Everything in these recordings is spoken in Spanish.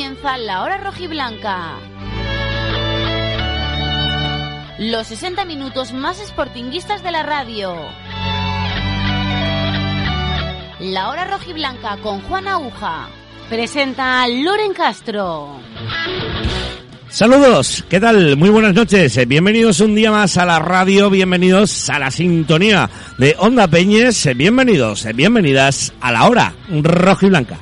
comienza la hora rojiblanca. Los 60 minutos más sportinguistas de la radio. La hora rojiblanca con Juan Aguja. Presenta Loren Castro. Saludos, ¿qué tal? Muy buenas noches. Bienvenidos un día más a la radio, bienvenidos a la sintonía de Onda Peñes, bienvenidos, bienvenidas a la hora rojiblanca.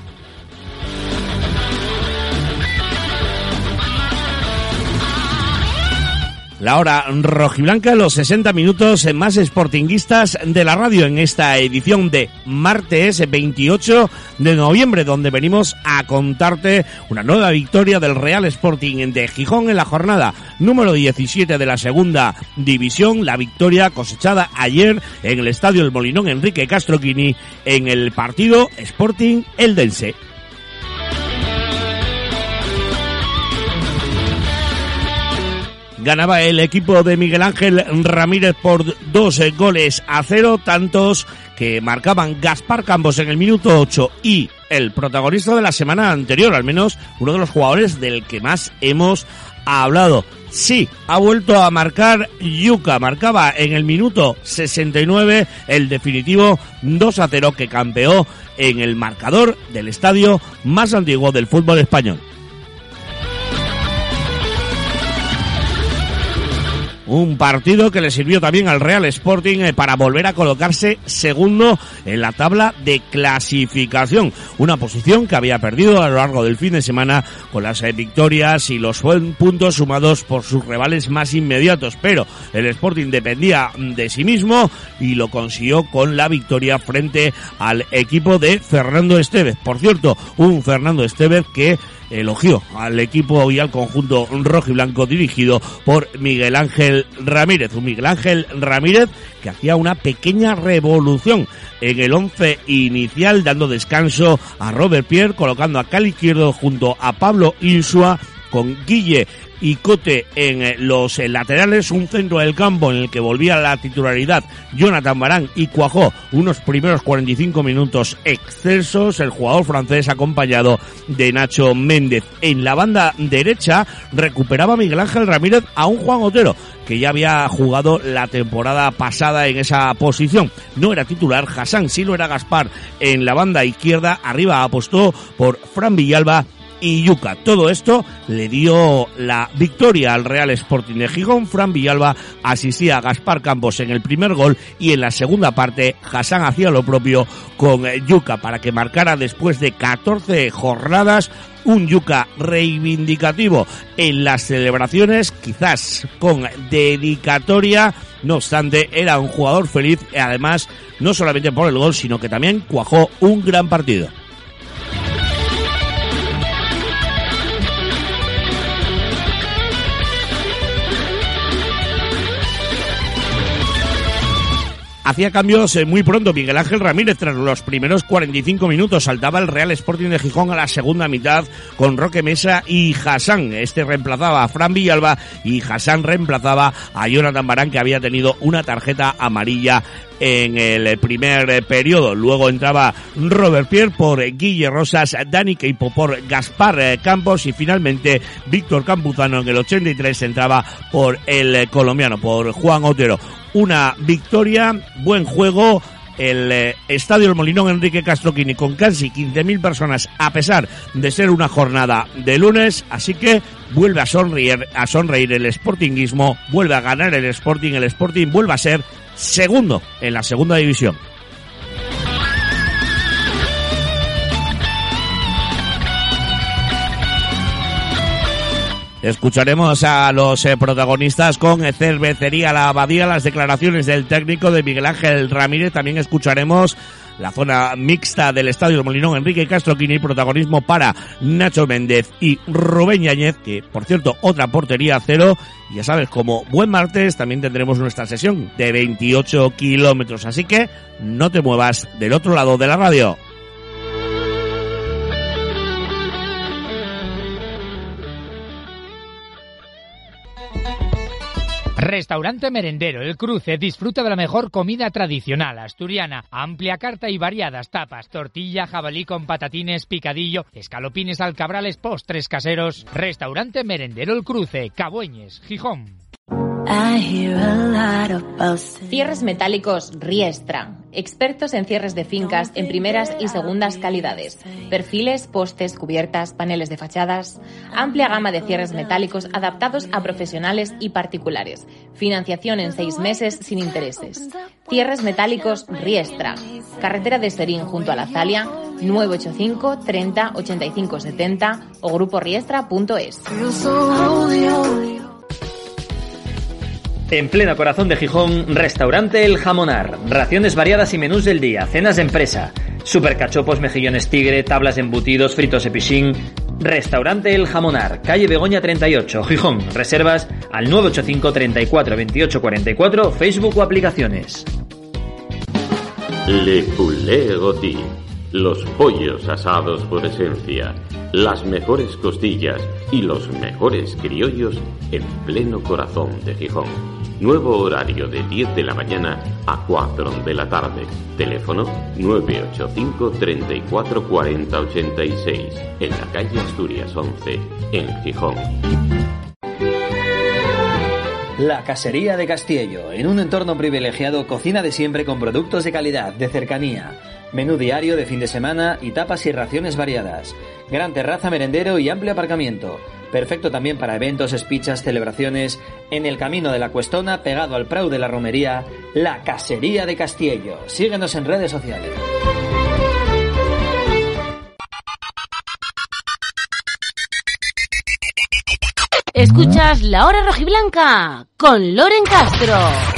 La hora rojiblanca, los 60 minutos más sportinguistas de la radio en esta edición de martes 28 de noviembre, donde venimos a contarte una nueva victoria del Real Sporting de Gijón en la jornada número 17 de la segunda división. La victoria cosechada ayer en el estadio del Molinón Enrique Castroquini en el partido Sporting Eldense. Ganaba el equipo de Miguel Ángel Ramírez por dos goles a cero, tantos que marcaban Gaspar Campos en el minuto 8 y el protagonista de la semana anterior, al menos uno de los jugadores del que más hemos hablado. Sí, ha vuelto a marcar Yuca, marcaba en el minuto 69 el definitivo 2 a 0 que campeó en el marcador del estadio más antiguo del fútbol español. Un partido que le sirvió también al Real Sporting eh, para volver a colocarse segundo en la tabla de clasificación. Una posición que había perdido a lo largo del fin de semana con las eh, victorias y los puntos sumados por sus rivales más inmediatos. Pero el Sporting dependía de sí mismo y lo consiguió con la victoria frente al equipo de Fernando Estevez. Por cierto, un Fernando Estevez que elogió al equipo y al conjunto rojo y blanco dirigido por Miguel Ángel Ramírez. Un Miguel Ángel Ramírez que hacía una pequeña revolución en el once inicial, dando descanso a Robert Pierre, colocando a Cali Izquierdo junto a Pablo Insua con Guille y Cote en eh, los eh, laterales, un centro del campo en el que volvía la titularidad Jonathan Barán y cuajó unos primeros 45 minutos excesos, el jugador francés acompañado de Nacho Méndez. En la banda derecha recuperaba Miguel Ángel Ramírez a un Juan Otero que ya había jugado la temporada pasada en esa posición. No era titular, Hassan sí lo era Gaspar en la banda izquierda, arriba apostó por Fran Villalba y Yuca. Todo esto le dio la victoria al Real Sporting de Gijón. Fran Villalba asistía a Gaspar Campos en el primer gol y en la segunda parte Hassan hacía lo propio con Yuca para que marcara después de 14 jornadas un Yuca reivindicativo en las celebraciones, quizás con dedicatoria. No obstante, era un jugador feliz y además no solamente por el gol, sino que también cuajó un gran partido. Hacía cambios eh, muy pronto. Miguel Ángel Ramírez, tras los primeros 45 minutos, saltaba el Real Sporting de Gijón a la segunda mitad con Roque Mesa y Hassan. Este reemplazaba a Fran Villalba y Hassan reemplazaba a Jonathan Barán, que había tenido una tarjeta amarilla en el primer periodo. Luego entraba Robert Pierre por Guille Rosas, Dani Keipo por Gaspar Campos y finalmente Víctor Campuzano en el 83 entraba por el colombiano, por Juan Otero una victoria, buen juego, el eh, Estadio del Molinón Enrique Castroquini con casi 15.000 personas a pesar de ser una jornada de lunes, así que vuelve a sonreír, a sonreír el Sportingismo, vuelve a ganar el Sporting, el Sporting vuelve a ser segundo en la segunda división. Escucharemos a los eh, protagonistas con Cervecería La Abadía, las declaraciones del técnico de Miguel Ángel Ramírez. También escucharemos la zona mixta del Estadio Molinón Enrique Castro Quini, protagonismo para Nacho Méndez y Rubén Yáñez, que por cierto, otra portería cero. Ya sabes, como buen martes también tendremos nuestra sesión de 28 kilómetros, así que no te muevas del otro lado de la radio. Restaurante Merendero El Cruce disfruta de la mejor comida tradicional asturiana, amplia carta y variadas tapas, tortilla, jabalí con patatines, picadillo, escalopines alcabrales, postres caseros. Restaurante Merendero El Cruce, Cabueñes, Gijón. Cierres metálicos Riestra. Expertos en cierres de fincas en primeras y segundas calidades. Perfiles, postes, cubiertas, paneles de fachadas. Amplia gama de cierres metálicos adaptados a profesionales y particulares. Financiación en seis meses sin intereses. Cierres metálicos Riestra. Carretera de Serín junto a la Zalia. 985 30 85 70 o gruporiestra.es. En pleno corazón de Gijón, restaurante El Jamonar. Raciones variadas y menús del día, cenas de empresa. Supercachopos, mejillones tigre, tablas embutidos, fritos de pichín. Restaurante El Jamonar, calle Begoña 38, Gijón. Reservas al 985 34 28 44, Facebook o aplicaciones. Le Poulet. Los pollos asados por esencia, las mejores costillas y los mejores criollos en pleno corazón de Gijón. Nuevo horario de 10 de la mañana a 4 de la tarde. Teléfono 985 34 40 86 en la calle Asturias 11 en Gijón. La Casería de Castillo, en un entorno privilegiado, cocina de siempre con productos de calidad, de cercanía. Menú diario de fin de semana y tapas y raciones variadas. Gran terraza merendero y amplio aparcamiento. Perfecto también para eventos, espichas, celebraciones. En el camino de la Cuestona, pegado al Prau de la Romería, La Casería de Castillo. Síguenos en redes sociales. Escuchas La Hora Rojiblanca con Loren Castro.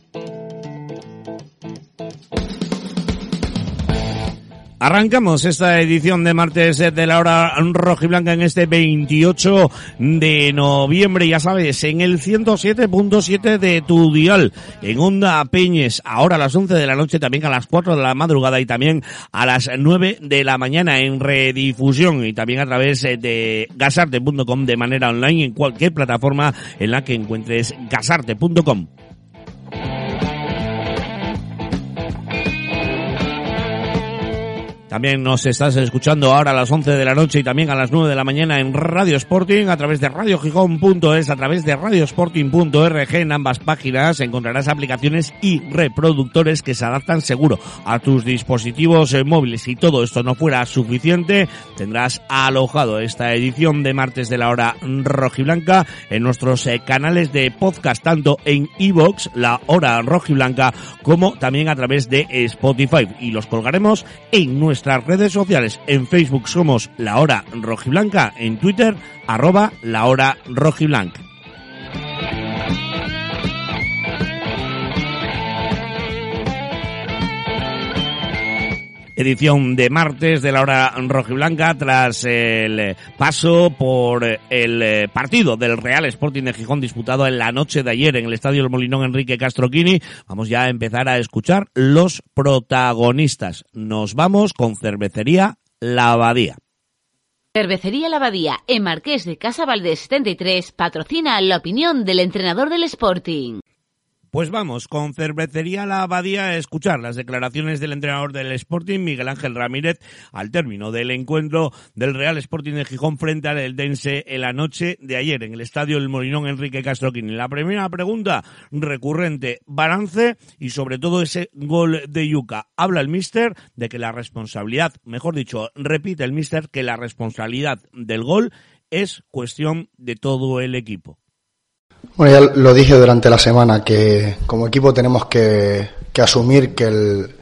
Arrancamos esta edición de martes de la hora rojiblanca en este 28 de noviembre, ya sabes, en el 107.7 de tu dial, en Onda Peñes, ahora a las 11 de la noche, también a las 4 de la madrugada y también a las 9 de la mañana en redifusión y también a través de gasarte.com de manera online en cualquier plataforma en la que encuentres gasarte.com. También nos estás escuchando ahora a las 11 de la noche y también a las 9 de la mañana en Radio Sporting, a través de radiogijón.es, a través de radiosporting.org. En ambas páginas encontrarás aplicaciones y reproductores que se adaptan seguro a tus dispositivos eh, móviles. Si todo esto no fuera suficiente, tendrás alojado esta edición de martes de la hora rojiblanca en nuestros eh, canales de podcast, tanto en iVoox, la hora rojiblanca, como también a través de Spotify. Y los colgaremos en nuestras redes sociales. En Facebook somos La Hora Rojiblanca, en Twitter, arroba La Hora Rojiblanca. Edición de martes de la hora rojiblanca tras el paso por el partido del Real Sporting de Gijón disputado en la noche de ayer en el Estadio del Molinón Enrique Castroquini. Vamos ya a empezar a escuchar los protagonistas. Nos vamos con cervecería La Abadía. Cervecería La Abadía, en Marqués de Casa Valdés 73, patrocina la opinión del entrenador del Sporting. Pues vamos con Cervecería La Abadía a escuchar las declaraciones del entrenador del Sporting, Miguel Ángel Ramírez, al término del encuentro del Real Sporting de Gijón frente al Eldense en la noche de ayer en el Estadio El Molinón Enrique Castroquini. La primera pregunta recurrente, balance y sobre todo ese gol de Yuca. Habla el míster de que la responsabilidad, mejor dicho, repite el míster que la responsabilidad del gol es cuestión de todo el equipo. Bueno, ya lo dije durante la semana que como equipo tenemos que, que asumir que el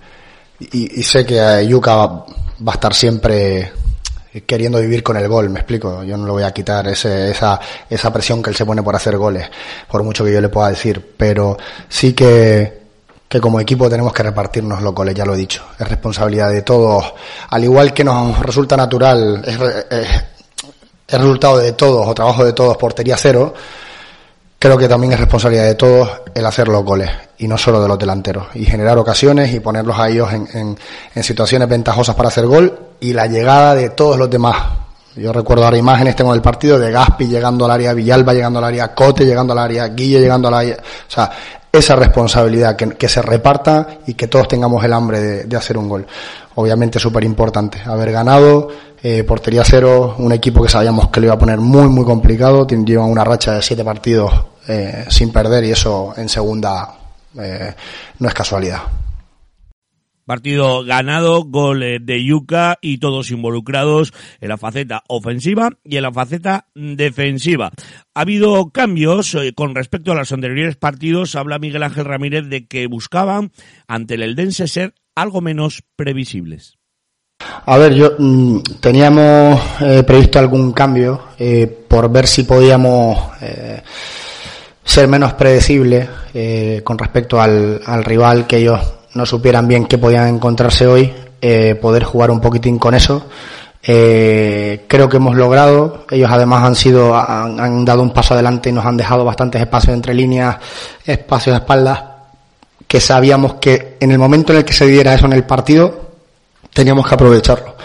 y, sé que Yuka va, a estar siempre queriendo vivir con el gol, me explico. Yo no le voy a quitar ese, esa, esa presión que él se pone por hacer goles, por mucho que yo le pueda decir, pero sí que, que como equipo tenemos que repartirnos los goles, ya lo he dicho. Es responsabilidad de todos. Al igual que nos resulta natural, es, es, es resultado de todos o trabajo de todos, portería cero, creo que también es responsabilidad de todos el hacer los goles y no solo de los delanteros y generar ocasiones y ponerlos a ellos en, en, situaciones ventajosas para hacer gol y la llegada de todos los demás. Yo recuerdo ahora imágenes, tengo el partido de Gaspi llegando al área, Villalba llegando al área, Cote llegando al área, Guille llegando al área. O sea, esa responsabilidad que, que se reparta y que todos tengamos el hambre de, de hacer un gol. Obviamente súper importante. Haber ganado, eh, portería cero, un equipo que sabíamos que lo iba a poner muy, muy complicado. Llevan una racha de siete partidos eh, sin perder y eso en segunda eh, no es casualidad. Partido ganado, gol de Yuca y todos involucrados en la faceta ofensiva y en la faceta defensiva. Ha habido cambios con respecto a los anteriores partidos. Habla Miguel Ángel Ramírez de que buscaban ante el Eldense ser algo menos previsibles. A ver, yo mmm, teníamos eh, previsto algún cambio eh, por ver si podíamos eh, ser menos predecibles con respecto al, al, rival, que ellos no supieran bien qué podían encontrarse hoy, poder jugar un poquitín con eso. creo que hemos logrado, ellos además han sido, han, han, dado un paso adelante y nos han dejado bastantes espacios entre líneas, espacios de espaldas, que sabíamos que en el momento en el que se diera eso en el partido, teníamos que aprovecharlo,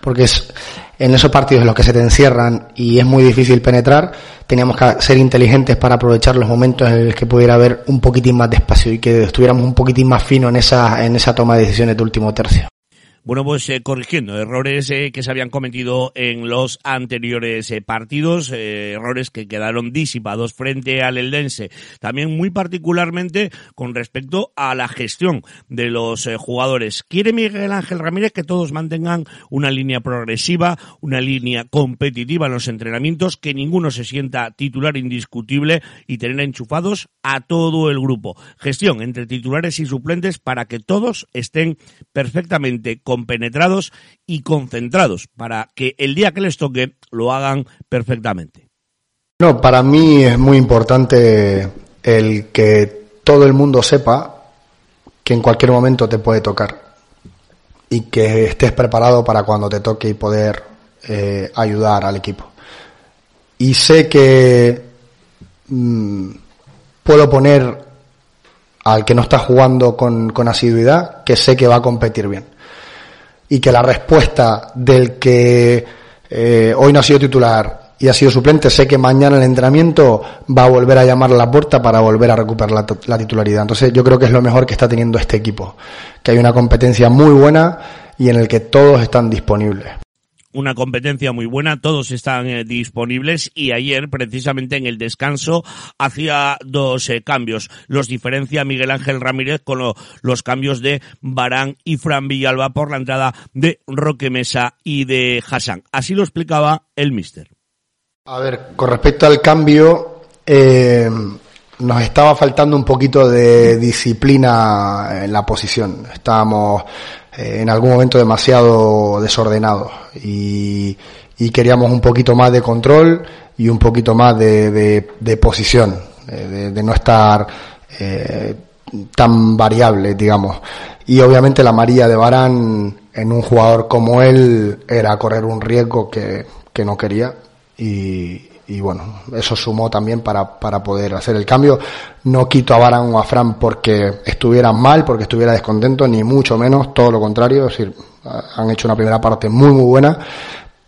porque es en esos partidos en los que se te encierran y es muy difícil penetrar, teníamos que ser inteligentes para aprovechar los momentos en los que pudiera haber un poquitín más de espacio y que estuviéramos un poquitín más fino en esa, en esa toma de decisiones de último tercio. Bueno, pues eh, corrigiendo errores eh, que se habían cometido en los anteriores eh, partidos, errores que quedaron disipados frente al Eldense. También muy particularmente con respecto a la gestión de los jugadores. Quiere Miguel Ángel Ramírez que todos mantengan una línea progresiva, una línea competitiva en los entrenamientos, que ninguno se sienta titular indiscutible y tener enchufados a todo el grupo. Gestión entre titulares y suplentes para que todos estén perfectamente compenetrados y concentrados para que el día que les toque lo hagan perfectamente. No, para mí es muy importante el que todo el mundo sepa que en cualquier momento te puede tocar y que estés preparado para cuando te toque y poder eh, ayudar al equipo. Y sé que mmm, puedo poner al que no está jugando con asiduidad, que sé que va a competir bien y que la respuesta del que eh, hoy no ha sido titular y ha sido suplente, sé que mañana el entrenamiento va a volver a llamar a la puerta para volver a recuperar la, la, titularidad. Entonces yo creo que es lo mejor que está teniendo este equipo, que hay una competencia muy buena y en el que todos están disponibles una competencia muy buena, todos están eh, disponibles y ayer precisamente en el descanso hacía dos eh, cambios. Los diferencia Miguel Ángel Ramírez con lo, los cambios de Barán y Fran Villalba por la entrada de Roque Mesa y de Hassan. Así lo explicaba el mister. A ver, con respecto al cambio, eh, nos estaba faltando un poquito de disciplina en la posición. Estábamos eh, en algún momento demasiado desordenados y, y, queríamos un poquito más de control y un poquito más de, posición, de, de, no estar eh, tan variable, digamos. Y obviamente la María de Barán en un jugador como él era correr un riesgo que, que no quería y, y bueno, eso sumó también para, para poder hacer el cambio. No quito a Baran o a Fran porque estuvieran mal, porque estuviera descontento, ni mucho menos, todo lo contrario, es decir, han hecho una primera parte muy muy buena,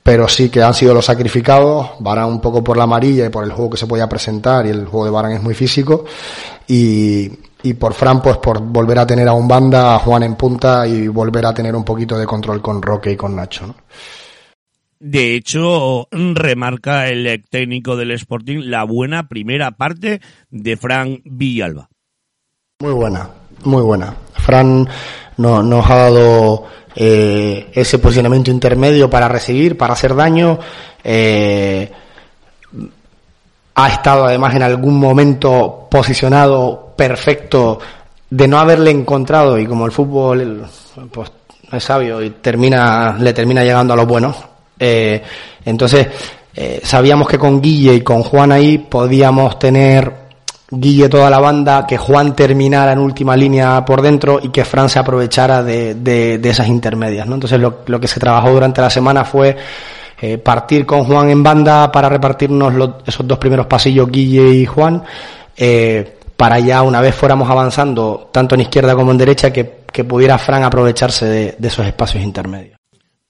pero sí que han sido los sacrificados, Baran un poco por la amarilla y por el juego que se podía presentar, y el juego de Baran es muy físico, y, y por Fran pues por volver a tener a un banda, a Juan en punta y volver a tener un poquito de control con Roque y con Nacho, ¿no? De hecho, remarca el técnico del Sporting la buena primera parte de Fran Villalba. Muy buena, muy buena. Fran no, nos ha dado eh, ese posicionamiento intermedio para recibir, para hacer daño. Eh, ha estado además en algún momento posicionado perfecto de no haberle encontrado y como el fútbol pues, es sabio y termina, le termina llegando a los buenos Eh, entonces, eh, sabíamos que con Guille y con Juan ahí podíamos tener Guille toda la banda, que Juan terminara en última línea por dentro y que Fran se aprovechara de, de, esas intermedias. ¿no? Entonces lo, que se trabajó durante la semana fue eh, partir con Juan en banda para repartirnos esos dos primeros pasillos, Guille y Juan, para ya una vez fuéramos avanzando, tanto en izquierda como en derecha, que, que pudiera Fran aprovecharse de, de esos espacios intermedios.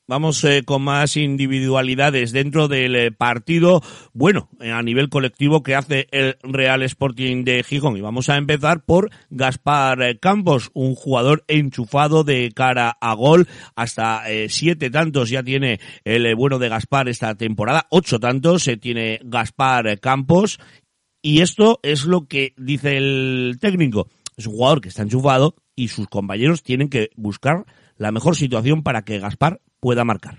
Vamos eh, con más individualidades dentro del eh, partido, bueno, eh, a nivel colectivo que hace el Real Sporting de Gijón. Y vamos a empezar por Gaspar Campos, un jugador enchufado de cara a gol. Hasta siete tantos ya tiene el bueno de Gaspar esta temporada. Ocho tantos se tiene Gaspar Campos. Y esto es lo que dice el técnico. Es un jugador que está enchufado y sus compañeros tienen que buscar la mejor situación para que Gaspar pueda marcar.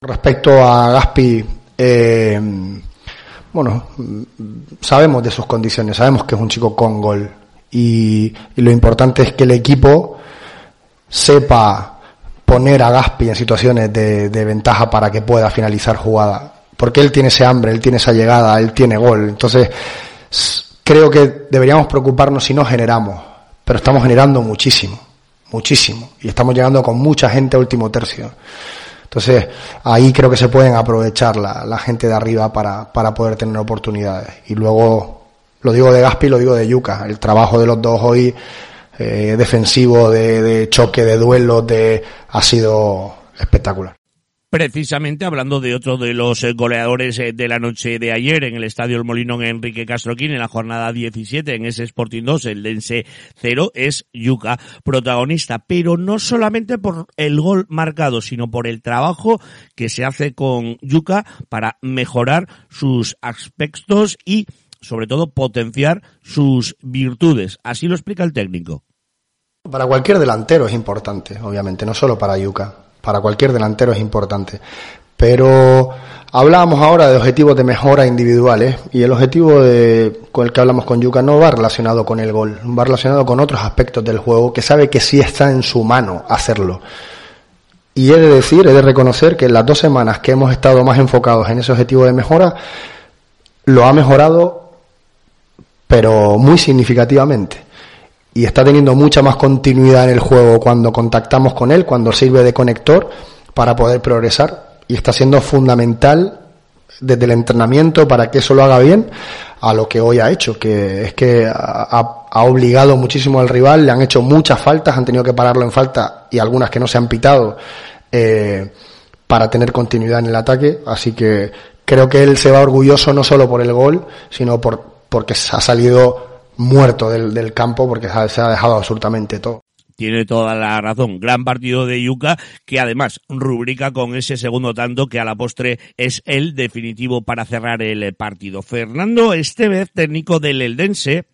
Respecto a Gaspi, eh, bueno, sabemos de sus condiciones, sabemos que es un chico con gol y, lo importante es que el equipo sepa poner a Gaspi en situaciones de, ventaja para que pueda finalizar jugada. Porque él tiene ese hambre, él tiene esa llegada, él tiene gol. Entonces, creo que deberíamos preocuparnos si no generamos, pero estamos generando muchísimo muchísimo. Y estamos llegando con mucha gente a último tercio. Entonces, ahí creo que se pueden aprovechar la, la gente de arriba para, para poder tener oportunidades. Y luego, lo digo de Gaspi, lo digo de Yuca. El trabajo de los dos hoy, eh, defensivo, de, de choque, de duelo, de, ha sido espectacular precisamente hablando de otro de los eh, goleadores eh, de la noche de ayer en el Estadio El Molinón Enrique Castroquín en la jornada 17 en ese Sporting 2, el Dense 0, es Yuca, protagonista, pero no solamente por el gol marcado, sino por el trabajo que se hace con Yuca para mejorar sus aspectos y sobre todo potenciar sus virtudes. Así lo explica el técnico. Para cualquier delantero es importante, obviamente, no solo para Yuca para cualquier delantero es importante. Pero hablábamos ahora de objetivos de mejora individuales y el objetivo de, con el que hablamos con Yuka no va relacionado con el gol, va relacionado con otros aspectos del juego que sabe que sí está en su mano hacerlo. Y he de decir, he de reconocer que las dos semanas que hemos estado más enfocados en ese objetivo de mejora, lo ha mejorado, pero muy significativamente y está teniendo mucha más continuidad en el juego cuando contactamos con él, cuando sirve de conector para poder progresar y está siendo fundamental desde el entrenamiento para que eso lo haga bien a lo que hoy ha hecho, que es que ha, obligado muchísimo al rival, le han hecho muchas faltas, han tenido que pararlo en falta y algunas que no se han pitado eh, para tener continuidad en el ataque, así que creo que él se va orgulloso no solo por el gol, sino por porque ha salido muerto del, del campo porque se ha dejado absolutamente todo tiene toda la razón. Gran partido de Yuca que además rubrica con ese segundo tanto que a la postre es el definitivo para cerrar el partido. Fernando Estevez, técnico del Eldense,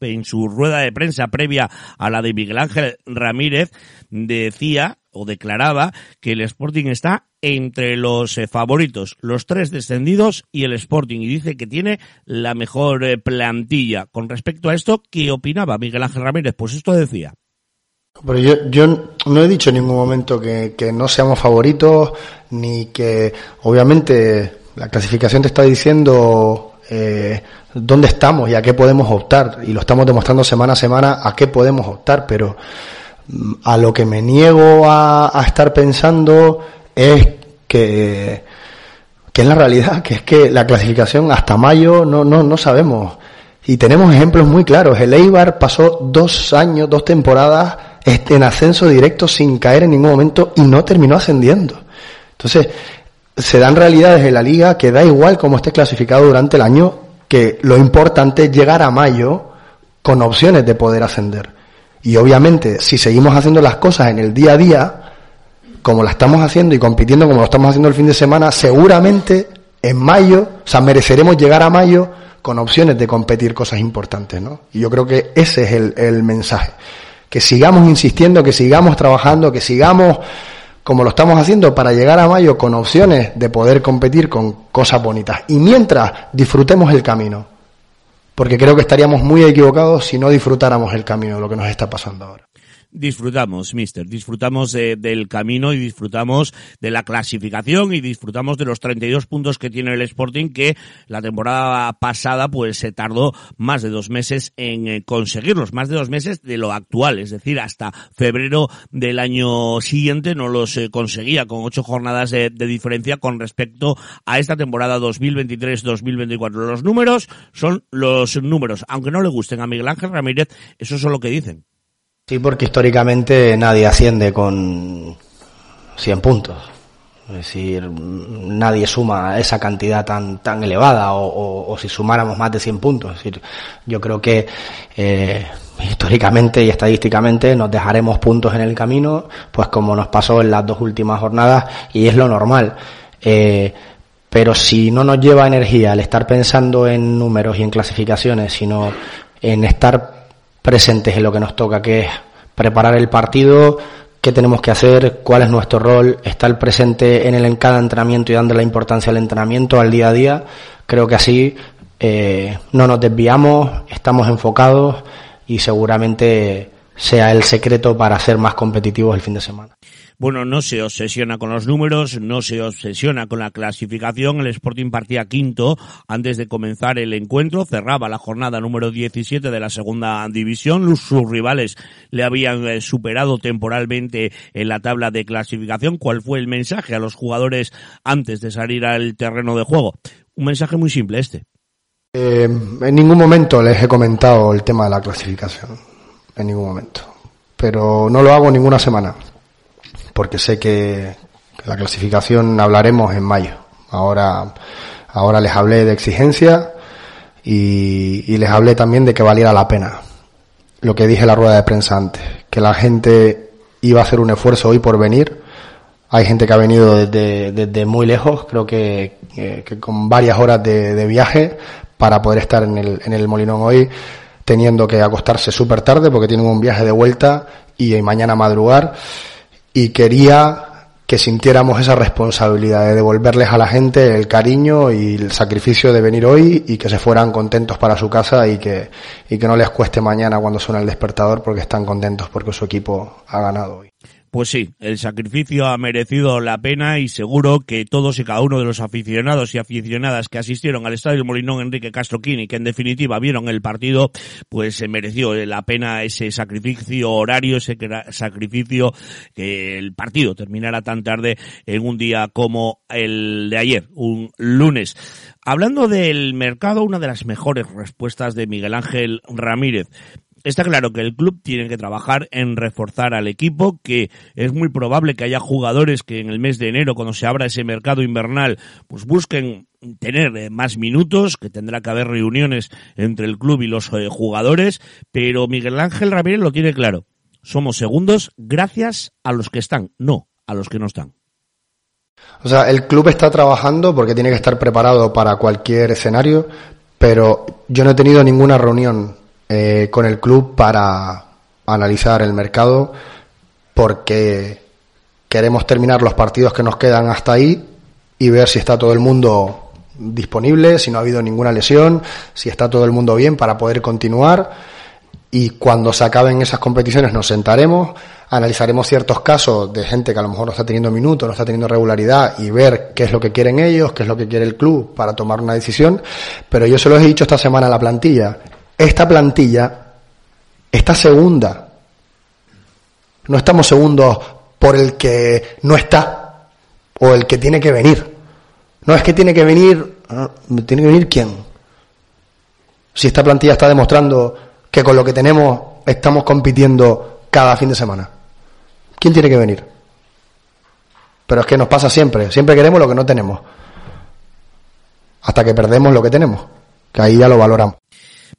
en su rueda de prensa previa a la de Miguel Ángel Ramírez, decía o declaraba que el Sporting está entre los eh, favoritos, los tres descendidos y el Sporting, y dice que tiene la mejor eh, plantilla. Con respecto a esto, ¿qué opinaba Miguel Ángel Ramírez? Pues esto decía. Pero yo, no he dicho en ningún momento que, no seamos favoritos, ni que obviamente la clasificación te está diciendo eh, dónde estamos y a qué podemos optar, y lo estamos demostrando semana a semana a qué podemos optar, pero a lo que me niego a, estar pensando es que, que en la realidad, que es que la clasificación hasta mayo no, no, no sabemos. Y tenemos ejemplos muy claros. El Eibar pasó dos años, dos temporadas en ascenso directo sin caer en ningún momento y no terminó ascendiendo. Entonces, se dan realidades en la liga que da igual cómo esté clasificado durante el año, que lo importante es llegar a mayo con opciones de poder ascender. Y obviamente, si seguimos haciendo las cosas en el día a día, como la estamos haciendo y compitiendo como lo estamos haciendo el fin de semana, seguramente en mayo, o sea, mereceremos llegar a mayo con opciones de competir cosas importantes, ¿no? Y yo creo que ese es el, el mensaje. Que sigamos insistiendo, que sigamos trabajando, que sigamos como lo estamos haciendo para llegar a mayo con opciones de poder competir con cosas bonitas. Y mientras disfrutemos el camino, porque creo que estaríamos muy equivocados si no disfrutáramos el camino de lo que nos está pasando ahora. Disfrutamos, mister, disfrutamos del camino y disfrutamos de la clasificación y disfrutamos de los 32 puntos que tiene el Sporting que la temporada pasada pues se tardó más de dos meses en eh, conseguirlos, más de dos meses de lo actual, es decir, hasta febrero del año siguiente no los eh, conseguía con ocho jornadas de, de diferencia con respecto a esta temporada 2023-2024. Los números son los números, aunque no le gusten a Miguel Ángel Ramírez, eso es lo que dicen. Sí, porque históricamente nadie asciende con 100 puntos. Es decir, nadie suma esa cantidad tan, tan elevada o, si sumáramos más de 100 puntos. Es decir, yo creo que eh, históricamente y estadísticamente nos dejaremos puntos en el camino, pues como nos pasó en las dos últimas jornadas y es lo normal. Eh, pero si no nos lleva energía el estar pensando en números y en clasificaciones, sino en estar presentes en lo que nos toca, que es preparar el partido, qué tenemos que hacer, cuál es nuestro rol, estar presente en, el, en cada entrenamiento y dando la importancia al entrenamiento, al día a día. Creo que así eh, no nos desviamos, estamos enfocados y seguramente sea el secreto para ser más competitivos el fin de semana bueno, no se obsesiona con los números, no se obsesiona con la clasificación. El Sporting partía quinto antes de comenzar el encuentro, cerraba la jornada número 17 de la segunda división. Sus rivales le habían eh, superado temporalmente en la tabla de clasificación. ¿Cuál fue el mensaje a los jugadores antes de salir al terreno de juego? Un mensaje muy simple este. Eh, en ningún momento les he comentado el tema de la clasificación. En ningún momento. Pero no lo hago ninguna semana porque sé que la clasificación hablaremos en mayo. Ahora, ahora les hablé de exigencia y, les hablé también de que valiera la pena. Lo que dije en la rueda de prensa antes, que la gente iba a hacer un esfuerzo hoy por venir. Hay gente que ha venido desde, muy lejos, creo que, con varias horas de, viaje para poder estar en el, en el Molinón hoy, teniendo que acostarse súper tarde porque tienen un viaje de vuelta y mañana madrugar y quería que sintiéramos esa responsabilidad de devolverles a la gente el cariño y el sacrificio de venir hoy y que se fueran contentos para su casa y que, y que no les cueste mañana cuando suena el despertador porque están contentos porque su equipo ha ganado hoy. Pues sí, el sacrificio ha merecido la pena y seguro que todos y cada uno de los aficionados y aficionadas que asistieron al Estadio Molinón Enrique Castro Quini, que en definitiva vieron el partido, pues se mereció la pena ese sacrificio horario, ese sacrificio que el partido terminara tan tarde en un día como el de ayer, un lunes. Hablando del mercado, una de las mejores respuestas de Miguel Ángel Ramírez. Está claro que el club tiene que trabajar en reforzar al equipo, que es muy probable que haya jugadores que en el mes de enero, cuando se abra ese mercado invernal, pues busquen tener eh, más minutos, que tendrá que haber reuniones entre el club y los eh, jugadores, pero Miguel Ángel Ramírez lo tiene claro. Somos segundos gracias a los que están, no a los que no están. O sea, el club está trabajando porque tiene que estar preparado para cualquier escenario, pero yo no he tenido ninguna reunión eh, con el club para analizar el mercado porque queremos terminar los partidos que nos quedan hasta ahí y ver si está todo el mundo disponible, si no ha habido ninguna lesión, si está todo el mundo bien para poder continuar. Y cuando se acaben esas competiciones nos sentaremos, analizaremos ciertos casos de gente que a lo mejor no está teniendo minutos, no está teniendo regularidad y ver qué es lo que quieren ellos, qué es lo que quiere el club para tomar una decisión, pero yo se lo he dicho esta semana a la plantilla, esta plantilla está segunda. No estamos segundos por el que no está o el que tiene que venir. No es que tiene que venir, ah, tiene que venir quién. Si esta plantilla está demostrando que con lo que tenemos estamos compitiendo cada fin de semana. ¿Quién tiene que venir? Pero es que nos pasa siempre, siempre queremos lo que no tenemos. Hasta que perdemos lo que tenemos, que ahí ya lo valoramos.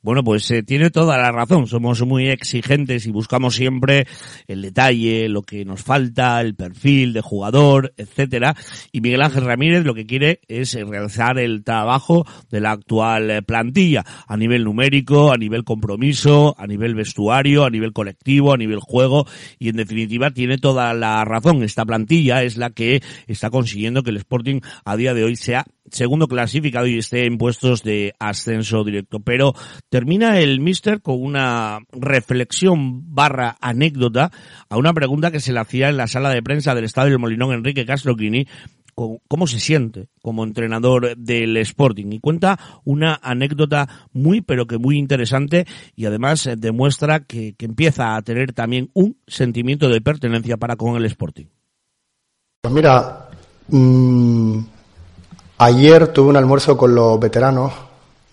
Bueno, pues eh, tiene toda la razón. Somos muy exigentes y buscamos siempre el detalle, lo que nos falta, el perfil de jugador, etcétera. Y Miguel Ángel Ramírez lo que quiere es realizar el trabajo de la actual eh, plantilla a nivel numérico, a nivel compromiso, a nivel vestuario, a nivel colectivo, a nivel juego y en definitiva tiene toda la razón. Esta plantilla es la que está consiguiendo que el Sporting a día de hoy sea segundo clasificado y esté en puestos de ascenso directo. Pero termina el Mister con una reflexión barra anécdota a una pregunta que se le hacía en la sala de prensa del Estadio del Molinón Enrique Castroquini cómo se siente como entrenador del Sporting y cuenta una anécdota muy pero que muy interesante y además demuestra que, empieza a tener también un sentimiento de pertenencia para con el Sporting. Pues mira, mm, ayer tuve un almuerzo con los veteranos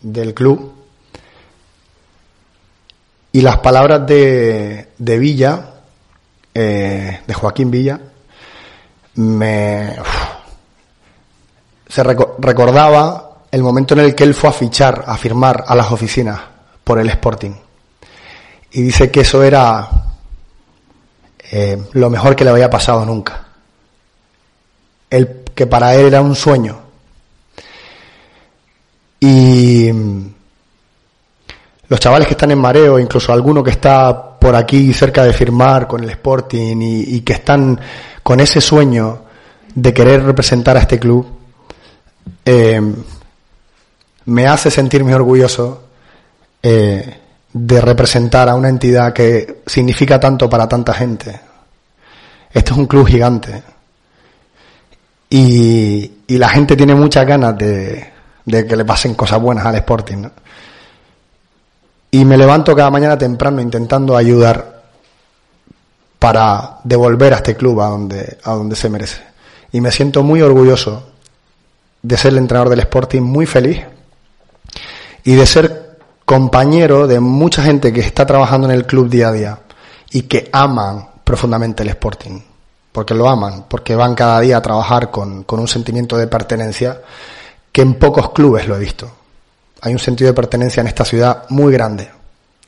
del club y las palabras de, Villa, eh, de Joaquín Villa, me se recordaba el momento en el que él fue a fichar, a firmar a las oficinas por el Sporting. Y dice que eso era eh, lo mejor que le había pasado nunca. El, que para él era un sueño. Y los chavales que están en mareo, incluso alguno que está por aquí cerca de firmar con el Sporting y, y que están con ese sueño de querer representar a este club, eh, me hace sentirme orgulloso eh, de representar a una entidad que significa tanto para tanta gente. Esto es un club gigante. Y, la gente tiene muchas ganas de, que le pasen cosas buenas al Sporting. Y me levanto cada mañana temprano intentando ayudar para devolver a este club a donde, a donde se merece. Y me siento muy orgulloso de ser el entrenador del Sporting muy feliz y de ser compañero de mucha gente que está trabajando en el club día a día y que aman profundamente el Sporting, porque lo aman, porque van cada día a trabajar con, con un sentimiento de pertenencia en pocos clubes lo he visto. Hay un sentido de pertenencia en esta ciudad muy grande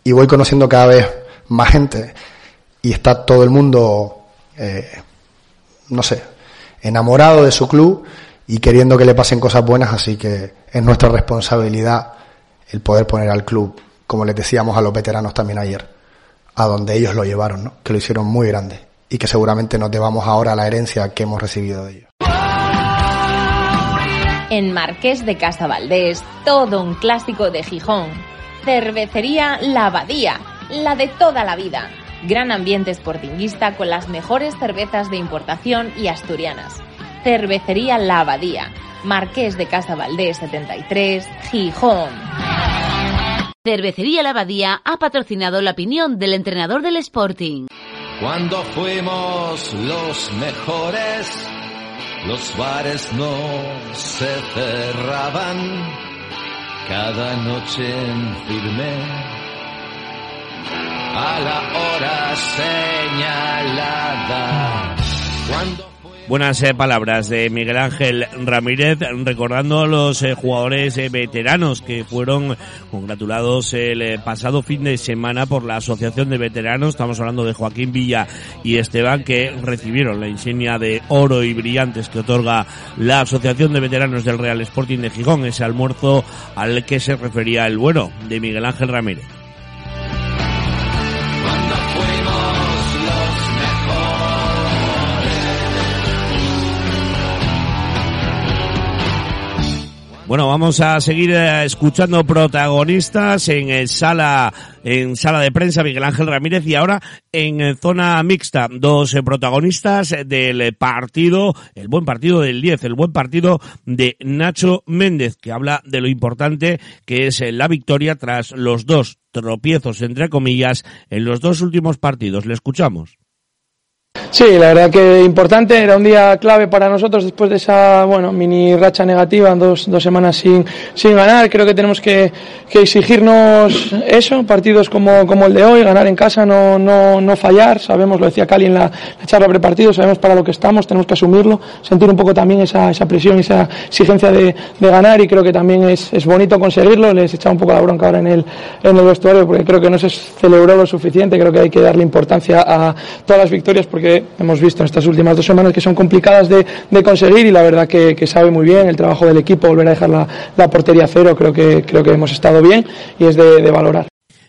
y voy conociendo cada vez más gente y está todo el mundo, eh, no sé, enamorado de su club y queriendo que le pasen cosas buenas, así que es nuestra responsabilidad el poder poner al club, como les decíamos a los veteranos también ayer, a donde ellos lo llevaron, ¿no? que lo hicieron muy grande y que seguramente nos debamos ahora la herencia que hemos recibido de ellos. En Marqués de Casa Valdés, todo un clásico de Gijón. Cervecería La Abadía, la de toda la vida. Gran ambiente sportinguista con las mejores cervezas de importación y asturianas Cervecería La Abadía, Marqués de Casa Valdés 73, Gijón. Cervecería La Abadía ha patrocinado la opinión del entrenador del Sporting. Cuando fuimos los mejores, los bares no se cerraban, cada noche en firme a la hora señalada. Cuando Buenas eh, palabras de Miguel Ángel Ramírez, recordando a los eh, jugadores eh, veteranos que fueron congratulados el pasado fin de semana por la Asociación de Veteranos. Estamos hablando de Joaquín Villa y Esteban, que recibieron la insignia de oro y brillantes que otorga la Asociación de Veteranos del Real Sporting de Gijón, ese almuerzo al que se refería el bueno de Miguel Ángel Ramírez. Bueno, vamos a seguir eh, escuchando protagonistas en eh, sala en sala de prensa Miguel Ángel Ramírez y ahora en eh, zona mixta dos protagonistas del partido, el buen partido del 10, el buen partido de Nacho Méndez que habla de lo importante que es la victoria tras los dos tropiezos entre comillas en los dos últimos partidos. Le escuchamos. Sí, la verdad que importante, era un día clave para nosotros después de esa bueno, mini racha negativa, dos, dos semanas sin, sin ganar. Creo que tenemos que, exigirnos eso, partidos como, como el de hoy, ganar en casa, no, no, no fallar. Sabemos, lo decía Cali en la, la charla prepartido, sabemos para lo que estamos, tenemos que asumirlo, sentir un poco también esa, esa presión, esa exigencia de, ganar y creo que también es, es bonito conseguirlo. Les echado un poco la bronca ahora en el, en el vestuario porque creo que no se celebró lo suficiente, creo que hay que darle importancia a todas las victorias porque hemos visto en estas últimas dos semanas que son complicadas de, conseguir y la verdad que, sabe muy bien el trabajo del equipo, volver a dejar la, portería cero, creo que, creo que hemos estado bien y es de, valorar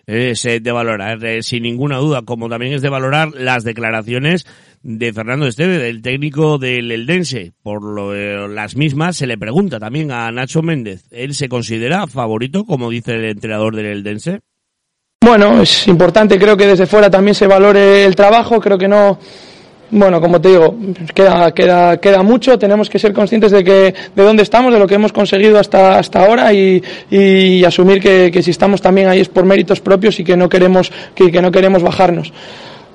es eh, de valorar, eh, sin ninguna duda, como también es de valorar las declaraciones de Fernando Esteve, del técnico del Eldense. Por lo, eh, las mismas se le pregunta también a Nacho Méndez. ¿Él se considera favorito, como dice el entrenador del Eldense? Bueno, es importante, creo que desde fuera también se valore el trabajo, creo que no, bueno, como te digo, queda, queda, queda mucho, tenemos que ser conscientes de que, de dónde estamos, de lo que hemos conseguido hasta, hasta ahora y, y asumir que, que si estamos también ahí es por méritos propios y que no queremos, que, que no queremos bajarnos.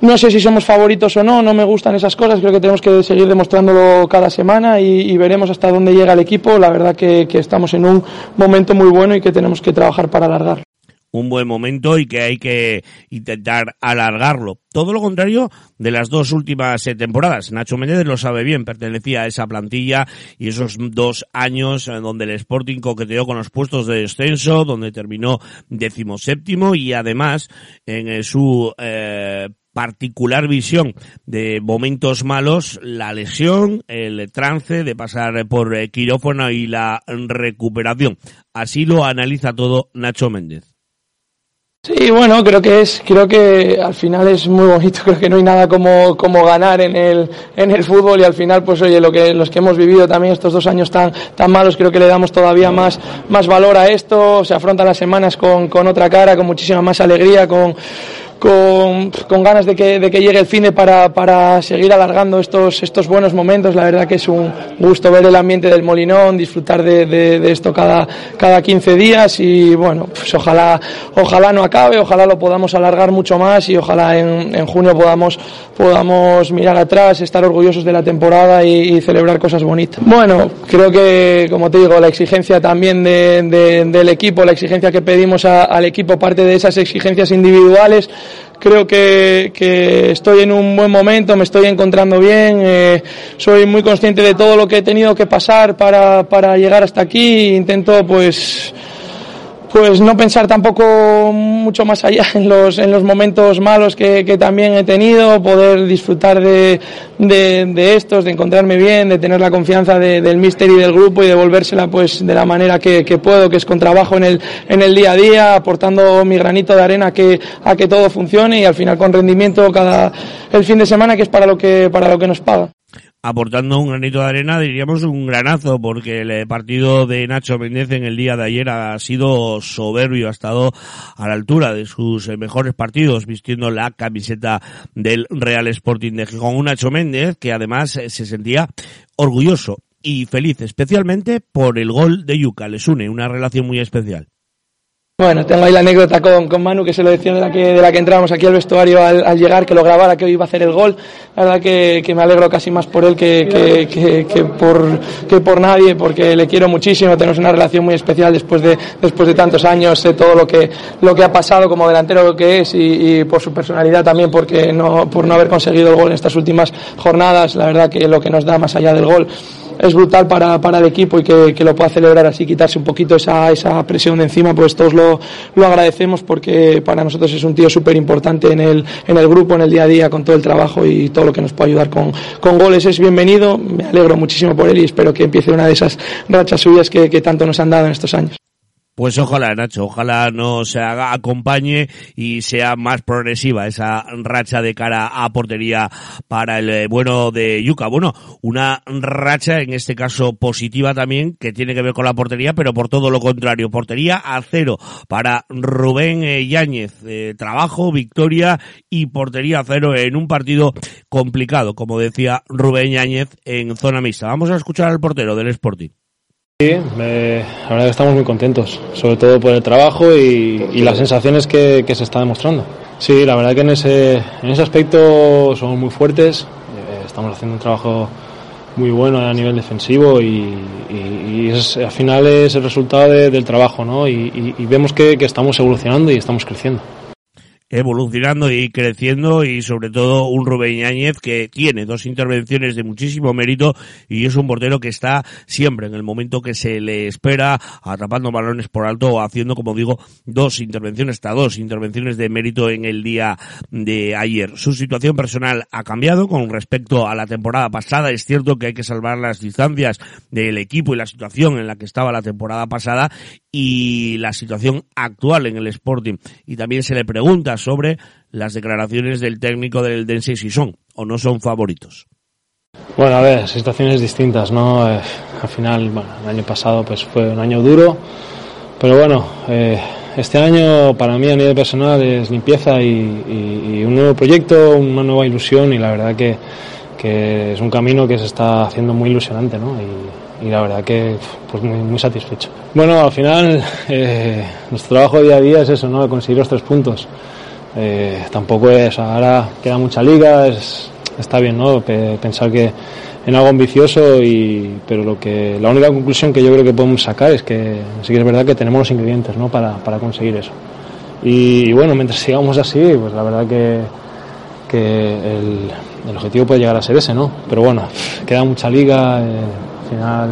No sé si somos favoritos o no, no me gustan esas cosas, creo que tenemos que seguir demostrándolo cada semana y, y veremos hasta dónde llega el equipo. La verdad que, que estamos en un momento muy bueno y que tenemos que trabajar para alargar un buen momento y que hay que intentar alargarlo. Todo lo contrario de las dos últimas eh, temporadas. Nacho Méndez lo sabe bien, pertenecía a esa plantilla y esos dos años en donde el Sporting coqueteó con los puestos de descenso, donde terminó decimoséptimo y además en eh, su eh, particular visión de momentos malos, la lesión, el trance de pasar por quirófano y la recuperación. Así lo analiza todo Nacho Méndez. Sí, bueno, creo que es, creo que al final es muy bonito, creo que no hay nada como, como ganar en el, en el fútbol y al final, pues oye, lo que, los que hemos vivido también estos dos años tan, tan malos, creo que le damos todavía más, más valor a esto, se afrontan las semanas con, con otra cara, con muchísima más alegría, con, con, con, ganas de que, de que llegue el cine para, para, seguir alargando estos, estos buenos momentos. La verdad que es un gusto ver el ambiente del Molinón, disfrutar de, de, esto cada, cada 15 días y bueno, pues ojalá, ojalá no acabe, ojalá lo podamos alargar mucho más y ojalá en, en junio podamos, podamos mirar atrás, estar orgullosos de la temporada y, celebrar cosas bonitas. Bueno, creo que, como te digo, la exigencia también de, del equipo, la exigencia que pedimos al equipo, parte de esas exigencias individuales, creo que, que, estoy en un buen momento, me estoy encontrando bien, eh, soy muy consciente de todo lo que he tenido que pasar para, para llegar hasta aquí, intento pues pues no pensar tampoco mucho más allá en los, en los momentos malos que, que también he tenido, poder disfrutar de, de, de, estos, de encontrarme bien, de tener la confianza de, del míster y del grupo y devolvérsela pues de la manera que, que, puedo, que es con trabajo en el, en el día a día, aportando mi granito de arena que, a que todo funcione y al final con rendimiento cada el fin de semana que es para lo que, para lo que nos paga aportando un granito de arena, diríamos un granazo, porque el partido de Nacho Méndez en el día de ayer ha sido soberbio, ha estado a la altura de sus mejores partidos, vistiendo la camiseta del Real Sporting de Gijón. Un Nacho Méndez que además se sentía orgulloso y feliz, especialmente por el gol de Yuca. Les une una relación muy especial. Bueno, tengo ahí la anécdota con, con Manu, que se lo decía de la que, de la que entramos aquí al vestuario al, llegar, que lo grabara, que hoy iba a hacer el gol. La verdad que, que me alegro casi más por él que, que, que, por, que por nadie, porque le quiero muchísimo, tenemos una relación muy especial después de, después de tantos años, sé todo lo que, lo que ha pasado como delantero que es y, y por su personalidad también, porque no, por no haber conseguido el gol en estas últimas jornadas, la verdad que lo que nos da más allá del gol es brutal para, para el equipo y que, que, lo pueda celebrar así, quitarse un poquito esa, esa presión de encima, pues todos lo, lo agradecemos porque para nosotros es un tío súper importante en el, en el grupo, en el día a día, con todo el trabajo y todo lo que nos puede ayudar con, con goles es bienvenido. Me alegro muchísimo por él y espero que empiece una de esas rachas suyas que, que tanto nos han dado en estos años. Pues ojalá, Nacho, ojalá no se haga, acompañe y sea más progresiva esa racha de cara a portería para el eh, bueno de Yuca. Bueno, una racha en este caso positiva también que tiene que ver con la portería, pero por todo lo contrario, portería a cero para Rubén eh, Yáñez. Eh, trabajo, victoria y portería a cero en un partido complicado, como decía Rubén Yáñez en zona mixta. Vamos a escuchar al portero del Sporting. Sí, la verdad que estamos muy contentos, sobre todo por el trabajo y, las sensaciones que, se está demostrando. Sí, la verdad que en ese, en ese aspecto somos muy fuertes, eh, estamos haciendo un trabajo muy bueno a nivel defensivo y, es, al final es el resultado de, del trabajo, ¿no? Y, vemos que estamos evolucionando y estamos creciendo evolucionando y creciendo y sobre todo un Rubén Yáñez que tiene dos intervenciones de muchísimo mérito y es un portero que está siempre en el momento que se le espera atrapando balones por alto o haciendo como digo dos intervenciones, hasta dos intervenciones de mérito en el día de ayer. Su situación personal ha cambiado con respecto a la temporada pasada. Es cierto que hay que salvar las distancias del equipo y la situación en la que estaba la temporada pasada y la situación actual en el Sporting. Y también se le pregunta sobre las declaraciones del técnico del Dense Sison. o no son favoritos. Bueno, a ver, situaciones distintas, ¿no? Eh, al final, bueno, el año pasado pues fue un año duro, pero bueno, eh, este año para mí a nivel personal es limpieza y, un nuevo proyecto, una nueva ilusión y la verdad que, que, es un camino que se está haciendo muy ilusionante, ¿no? Y, la verdad que pues muy, muy satisfecho. Bueno, al final eh, nuestro trabajo día a día es eso, ¿no? Conseguir los tres puntos. tampoco es, ahora queda mucha liga, es, está bien, ¿no? Pensar que en algo ambicioso y pero lo que la única conclusión que yo creo que podemos sacar es que sí que es verdad que tenemos los ingredientes, ¿no? Para, para conseguir eso. Y, bueno, mientras sigamos así, pues la verdad que, que el, el, objetivo puede llegar a ser ese, ¿no? Pero bueno, queda mucha liga, eh, al final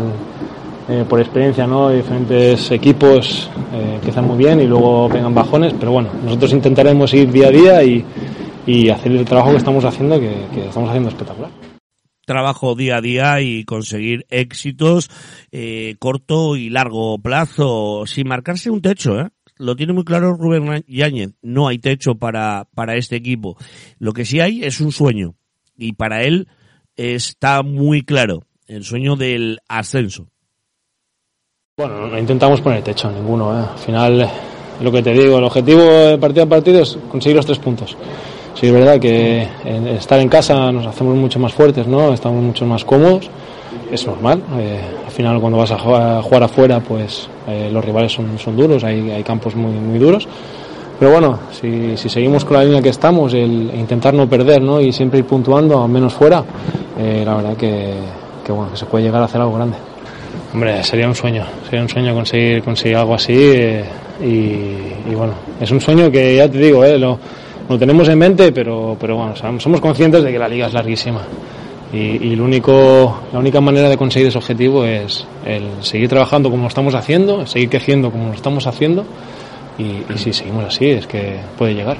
eh, por experiencia, ¿no? Diferentes equipos eh, empiezan muy bien y luego pegan bajones, pero bueno, nosotros intentaremos ir día a día y, y hacer el trabajo que estamos haciendo, que, estamos haciendo espectacular trabajo día a día y conseguir éxitos eh, corto y largo plazo sin marcarse un techo, ¿eh? Lo tiene muy claro Rubén Yáñez. No hay techo para, para este equipo. Lo que sí hay es un sueño. Y para él está muy claro. El sueño del ascenso. Bueno, no intentamos poner techo ninguno. ¿eh? Al final, lo que te digo, el objetivo de partido a partido es conseguir los tres puntos sí es verdad que estar en casa nos hacemos mucho más fuertes, ¿no? Estamos mucho más cómodos, es normal. Eh, al final cuando vas a jugar, afuera, pues eh, los rivales son, son duros, hay, hay, campos muy, muy duros. Pero bueno, si, si, seguimos con la línea que estamos, el intentar no perder, ¿no? Y siempre ir puntuando, al menos fuera, eh, la verdad que, que, bueno, que se puede llegar a hacer algo grande. Hombre, sería un sueño, sería un sueño conseguir, conseguir algo así y, y, bueno, es un sueño que ya te digo, eh, lo, lo tenemos en mente, pero, pero bueno, somos conscientes de que la liga es larguísima. Y, lo único, la única manera de conseguir ese objetivo es el seguir trabajando como lo estamos haciendo, seguir creciendo como lo estamos haciendo. Y, y si seguimos así, es que puede llegar.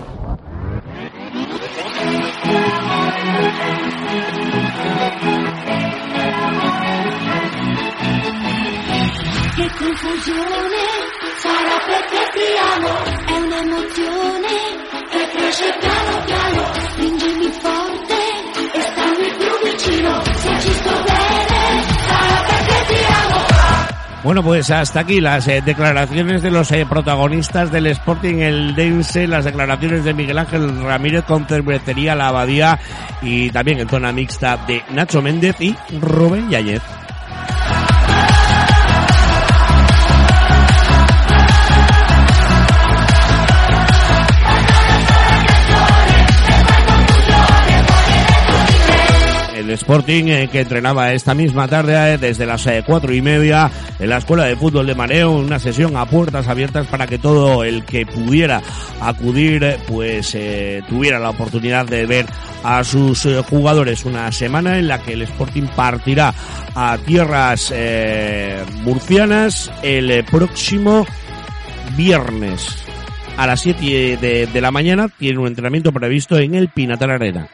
Bueno, pues hasta aquí las eh, declaraciones de los eh, protagonistas del Sporting el Dense, las declaraciones de Miguel Ángel Ramírez con cervecería La Abadía y también en zona mixta de Nacho Méndez y Rubén Yáñez. Sporting eh, que entrenaba esta misma tarde eh, desde las eh, cuatro y media en la Escuela de Fútbol de Mareo, una sesión a puertas abiertas para que todo el que pudiera acudir pues tuviera la oportunidad de ver a sus jugadores una semana en la que el Sporting partirá a tierras murcianas el próximo viernes a las 7 de, de la mañana tiene un entrenamiento previsto en el Pinatar Arena.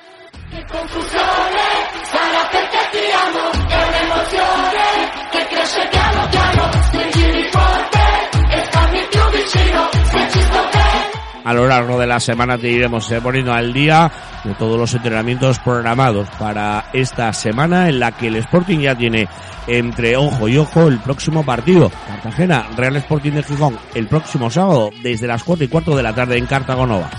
A lo largo de la semana te iremos eh, poniendo al día de todos los entrenamientos programados para esta semana en la que el Sporting ya tiene entre ojo y ojo el próximo partido. Cartagena, Real Sporting de Gijón, el próximo sábado desde las cuatro y cuarto de la tarde en Cartagonova.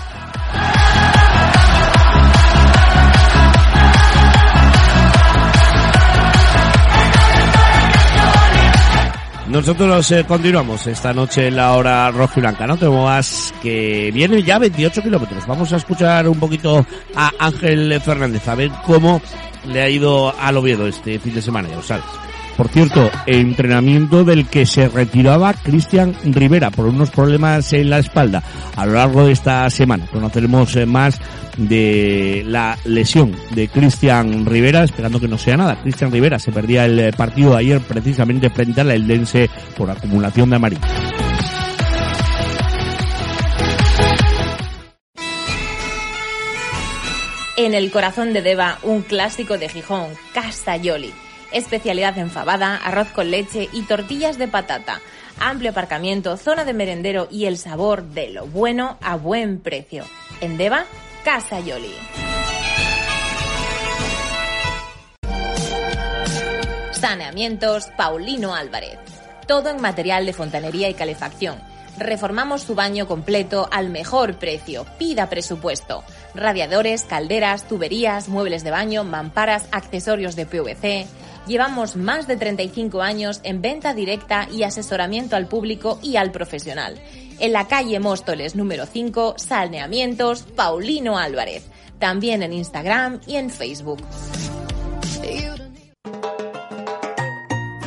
Nosotros eh, continuamos esta noche en la hora roja y blanca, no te muevas, que viene ya 28 kilómetros. Vamos a escuchar un poquito a Ángel Fernández, a ver cómo le ha ido al Oviedo este fin de semana, ya sabes. Por cierto, entrenamiento del que se retiraba Cristian Rivera por unos problemas en la espalda. A lo largo de esta semana conoceremos eh, más de la lesión de Cristian Rivera, esperando que no sea nada. Cristian Rivera se perdía el eh, partido ayer precisamente frente al Eldense por acumulación de amarillo. En el corazón de Deva, un clásico de Gijón, Yoli especialidad en fabada, arroz con leche y tortillas de patata. Amplio aparcamiento, zona de merendero y el sabor de lo bueno a buen precio. En Deva, Casa Yoli. Saneamientos Paulino Álvarez. Todo en material de fontanería y calefacción. Reformamos su baño completo al mejor precio. Pida presupuesto. Radiadores, calderas, tuberías, muebles de baño, mamparas, accesorios de PVC. Llevamos más de 35 años en venta directa y asesoramiento al público y al profesional. En la calle Móstoles número 5, Saneamientos Paulino Álvarez. También en Instagram y en Facebook.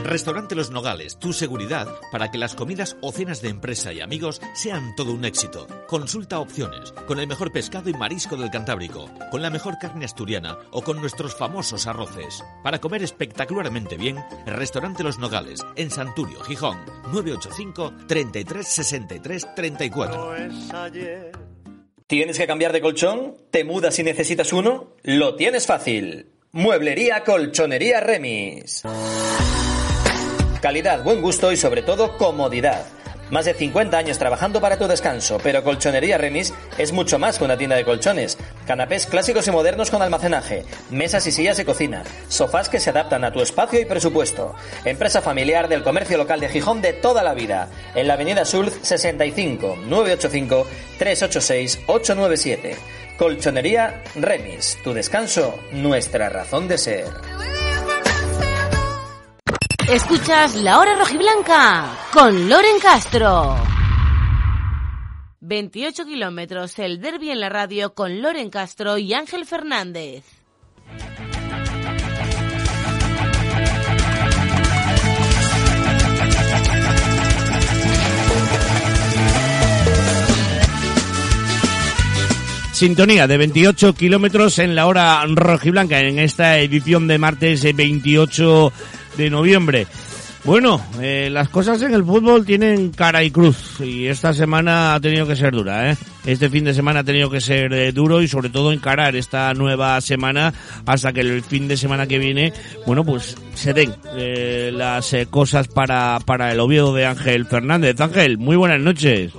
Restaurante Los Nogales, tu seguridad para que las comidas o cenas de empresa y amigos sean todo un éxito. Consulta opciones, con el mejor pescado y marisco del Cantábrico, con la mejor carne asturiana o con nuestros famosos arroces. Para comer espectacularmente bien, Restaurante Los Nogales, en Santurio, Gijón, 985 33 63 34. ¿Tienes que cambiar de colchón? ¿Te mudas y necesitas uno? Lo tienes fácil. Mueblería Colchonería Remis. Calidad, buen gusto y sobre todo comodidad. Más de 50 años trabajando para tu descanso, pero Colchonería Remis es mucho más que una tienda de colchones. Canapés clásicos y modernos con almacenaje, mesas y sillas de cocina, sofás que se adaptan a tu espacio y presupuesto. Empresa familiar del comercio local de Gijón de toda la vida. En la avenida Sulz 65 985 386 897. Colchonería Remis, tu descanso, nuestra razón de ser. Escuchas La Hora Rojiblanca con Loren Castro. 28 kilómetros, el derby en la radio con Loren Castro y Ángel Fernández. Sintonía de 28 kilómetros en la hora rojiblanca en esta edición de martes 28 de noviembre. Bueno, eh, las cosas en el fútbol tienen cara y cruz y esta semana ha tenido que ser dura, ¿eh? Este fin de semana ha tenido que ser eh, duro y sobre todo encarar esta nueva semana hasta que el fin de semana que viene, bueno, pues se den eh, las cosas para, para el Oviedo de Ángel Fernández. Ángel, muy buenas noches.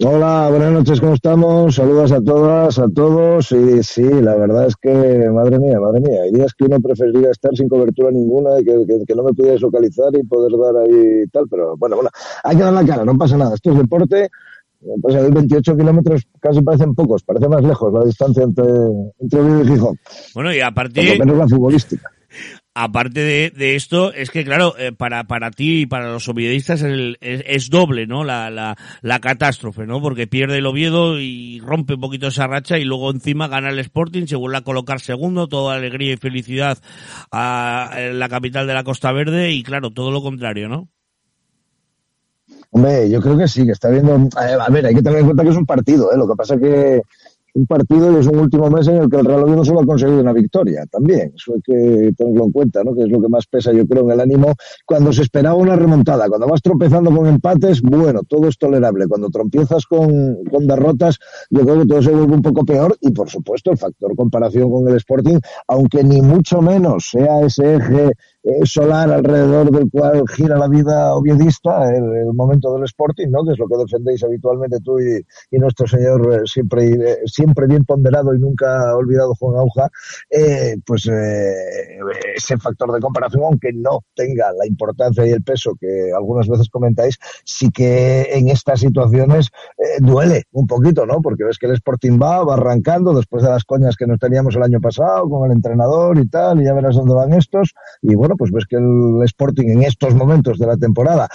Hola, buenas noches, ¿cómo estamos? Saludos a todas, a todos. Y sí, la verdad es que, madre mía, madre mía, hay días que uno preferiría estar sin cobertura ninguna y que, que, que no me pudieras localizar y poder dar ahí tal, pero bueno, bueno, hay que dar la cara, no pasa nada. Esto es deporte. Pues hay 28 kilómetros casi parecen pocos, parece más lejos la distancia entre, entre Oviedo y Gijón. Bueno, y a Por partir... lo menos la futbolística. Aparte de, de esto, es que claro, eh, para, para ti y para los oviedistas el- es, es doble, ¿no? La, la, la catástrofe, ¿no? Porque pierde el Oviedo y rompe un poquito esa racha y luego encima gana el Sporting, se vuelve a colocar segundo, toda alegría y felicidad a, la capital de la Costa Verde y claro, todo lo contrario, ¿no? Hombre, yo creo que sí, que está viendo. eh, A ver, hay que tener en cuenta que es un partido, ¿eh? Lo que pasa que un partido y es un último mes en el que el Real Oviedo solo ha conseguido una victoria también. Eso hay que tenerlo en cuenta, ¿no? Que es lo que más pesa, yo creo, en el ánimo. Cuando se esperaba una remontada, cuando vas tropezando con empates, bueno, todo es tolerable. Cuando tropiezas con, con derrotas, yo creo que todo se vuelve un poco peor y, por supuesto, el factor comparación con el Sporting, aunque ni mucho menos sea ese eje solar alrededor del cual gira la vida oviedista, el, el momento del Sporting, ¿no? Que es lo que defendéis habitualmente tú y, nuestro señor eh, siempre, eh, siempre bien ponderado y nunca olvidado Juan Auja, eh, pues eh, ese factor de comparación, aunque no tenga la importancia y el peso que algunas veces comentáis, sí que en estas situaciones eh, duele un poquito, ¿no? Porque ves que el Sporting va, va arrancando después de las coñas que nos teníamos el año pasado con el entrenador y tal, y ya verás dónde van estos, y bueno, pues ves que el Sporting en estos momentos de la temporada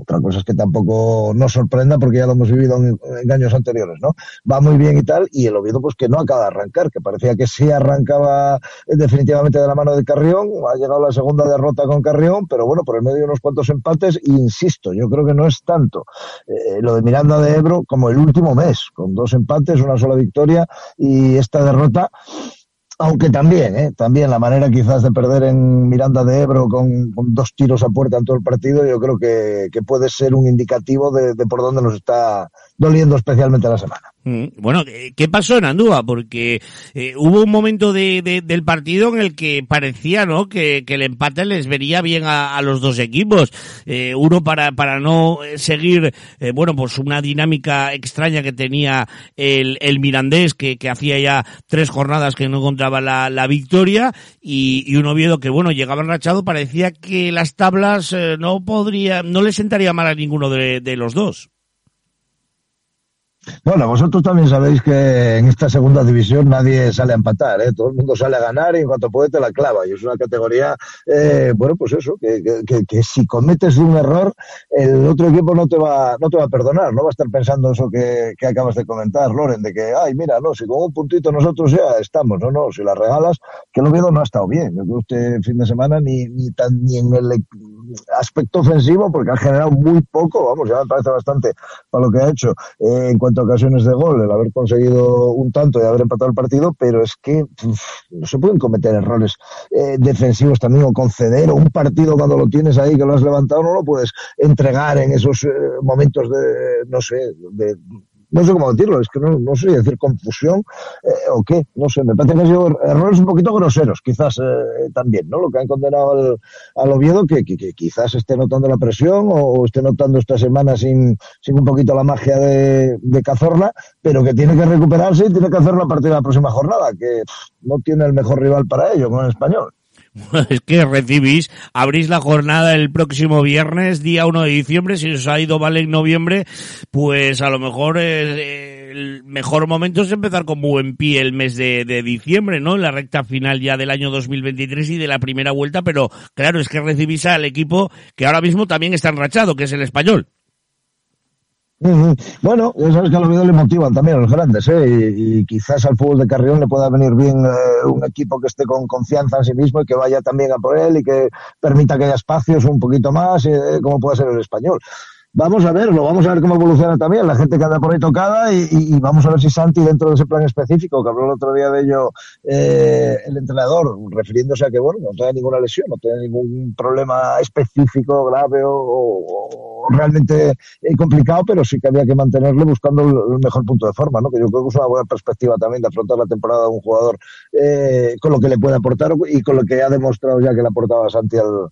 otra cosa es que tampoco nos sorprenda porque ya lo hemos vivido en, años anteriores, ¿no? Va muy bien y tal, y el Oviedo pues que no acaba de arrancar, que parecía que sí arrancaba eh, definitivamente de la mano de Carrión, ha llegado la segunda derrota con Carrión, pero bueno, por el medio unos cuantos empates, e insisto, yo creo que no es tanto eh, lo de Miranda de Ebro como el último mes, con dos empates, una sola victoria y esta derrota aunque también, ¿eh? también la manera quizás de perder en Miranda de Ebro con, dos tiros a puerta en todo el partido, yo creo que, que puede ser un indicativo de, de por dónde nos está doliendo especialmente la semana. Mm, Bueno, ¿qué pasó en Andúa? Porque eh, hubo un momento de, de- del partido en el que parecía, ¿no? Que, el empate les vería bien a, los dos equipos. Eh, uno para, para no seguir, eh, bueno, pues una dinámica extraña que tenía el, el Mirandés, que, hacía ya tres jornadas que no encontraba la, victoria, y, y un que, bueno, llegaba enrachado, parecía que las tablas no podría, no le sentaría mal a ninguno de los dos. Bueno, vosotros también sabéis que en esta segunda división nadie sale a empatar, ¿eh? todo el mundo sale a ganar y en cuanto puede te la clava. Y es una categoría, eh, bueno, pues eso, que, que, que- si cometes un error, el otro equipo no te va, no te va a perdonar, no va a estar pensando eso que, que acabas de comentar, Loren, de que, ay, mira, no, si con un puntito nosotros ya estamos, no, no, si la regalas, que el Oviedo no ha estado bien. Yo creo que este fin de semana ni, ni, tan, ni en el aspecto ofensivo, porque ha generado muy poco, vamos, ya me parece bastante para lo que ha hecho eh, en cuanto a ocasiones de gol, el haber conseguido un tanto y haber empatado el partido, pero es que no se pueden cometer errores eh, defensivos también o conceder o un partido cuando lo tienes ahí que lo has levantado no lo puedes entregar en esos eh, momentos de, no sé, de no sé cómo decirlo, es que no, no sé decir confusión eh, o qué, no sé, me parece que han sido errores un poquito groseros, quizás eh, también, ¿no? Lo que han condenado al, al Oviedo, que, que, que quizás esté notando la presión o, esté notando esta semana sin, sin un poquito la magia de, de Cazorla, pero que tiene que recuperarse y tiene que hacerlo a partir de la próxima jornada, que no tiene el mejor rival para ello con el español. Es que recibís, abrís la jornada el próximo viernes, día 1 de diciembre, si os ha ido mal en noviembre, pues a lo mejor eh, el mejor momento es empezar con buen pie el mes de, de diciembre, ¿no? En la recta final ya del año 2023 y de la primera vuelta, pero claro, es que recibís al equipo que ahora mismo también está enrachado, que es el español. Bueno, ya sabes que a los Oviedo le motivan también a los grandes, ¿eh? Y, y quizás al fútbol de Carrión le pueda venir bien eh, un equipo que esté con confianza en sí mismo y que vaya también a por él y que permita que haya espacios un poquito más, eh, como puede ser el español. Vamos a verlo, vamos a ver cómo evoluciona también la gente que anda por ahí tocada y, vamos a ver si Santi dentro de ese plan específico, que habló el otro día de ello eh, el entrenador, refiriéndose a que bueno, no tiene ninguna lesión, no tiene ningún problema específico, grave o, realmente eh, complicado, pero sí que había que mantenerle buscando el, el mejor punto de forma, ¿no? que yo creo que es una buena perspectiva también de afrontar la temporada de un jugador eh, con lo que le puede aportar y con lo que ha demostrado ya que le aportaba Santi al,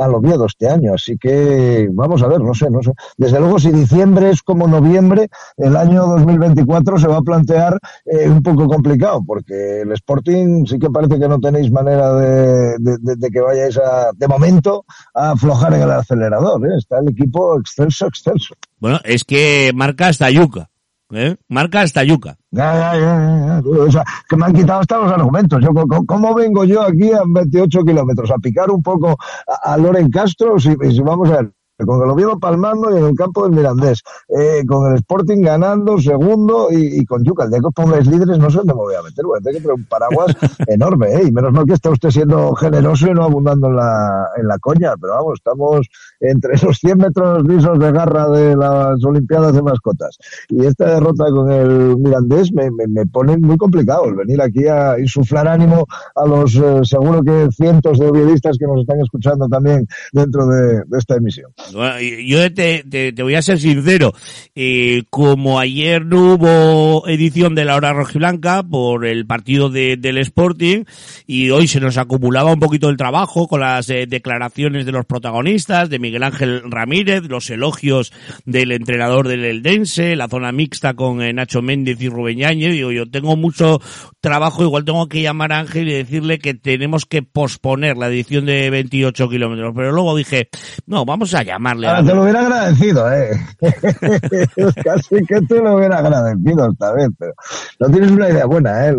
al Oviedo este año. Así que vamos a ver, no sé, no sé. Desde luego, si diciembre es como noviembre, el año 2024 se va a plantear eh, un poco complicado, porque el Sporting sí que parece que no tenéis manera de, de- de- de que vayáis a, de momento, a aflojar en el acelerador. ¿eh? Está el equipo excelso, excelso. Bueno, es que marca hasta Yuca, ¿eh? Marca hasta Yuca. Ya, ya, ya. O sea, que me han quitado hasta los argumentos. Yo, ¿cómo, cómo vengo yo aquí a 28 kilómetros? A picar un poco a, a Loren Castro, si, si vamos a ver. Con el Oviedo palmando y en el campo del Mirandés, eh, con el Sporting ganando segundo y, y con Yuca. El día que os pongáis líderes no sé dónde me voy a meter, voy a tener que un paraguas enorme, ¿eh? Y menos mal que está usted siendo generoso y no abundando en la, en la coña, pero vamos, estamos entre los 100 metros lisos de garra de las Olimpiadas de mascotas. Y esta derrota con el Mirandés me, me, me pone muy complicado el venir aquí a insuflar ánimo a los eh, seguro que cientos de oviedistas que nos están escuchando también dentro de, de esta emisión. Yo te, te, te voy a ser sincero, eh, como ayer no hubo edición de la hora rojiblanca por el partido de, del Sporting y hoy se nos acumulaba un poquito el trabajo con las eh, declaraciones de los protagonistas, de Miguel Ángel Ramírez, los elogios del entrenador del Eldense, la zona mixta con eh, Nacho Méndez y Rubén Yáñez, digo, yo tengo mucho trabajo, igual tengo que llamar a Ángel y decirle que tenemos que posponer la edición de 28 kilómetros, pero luego dije, no, vamos a llamarle a Ahora, te lo hubiera agradecido, ¿eh? Casi que te lo hubiera agradecido esta vez, pero no tienes una idea buena, ¿eh?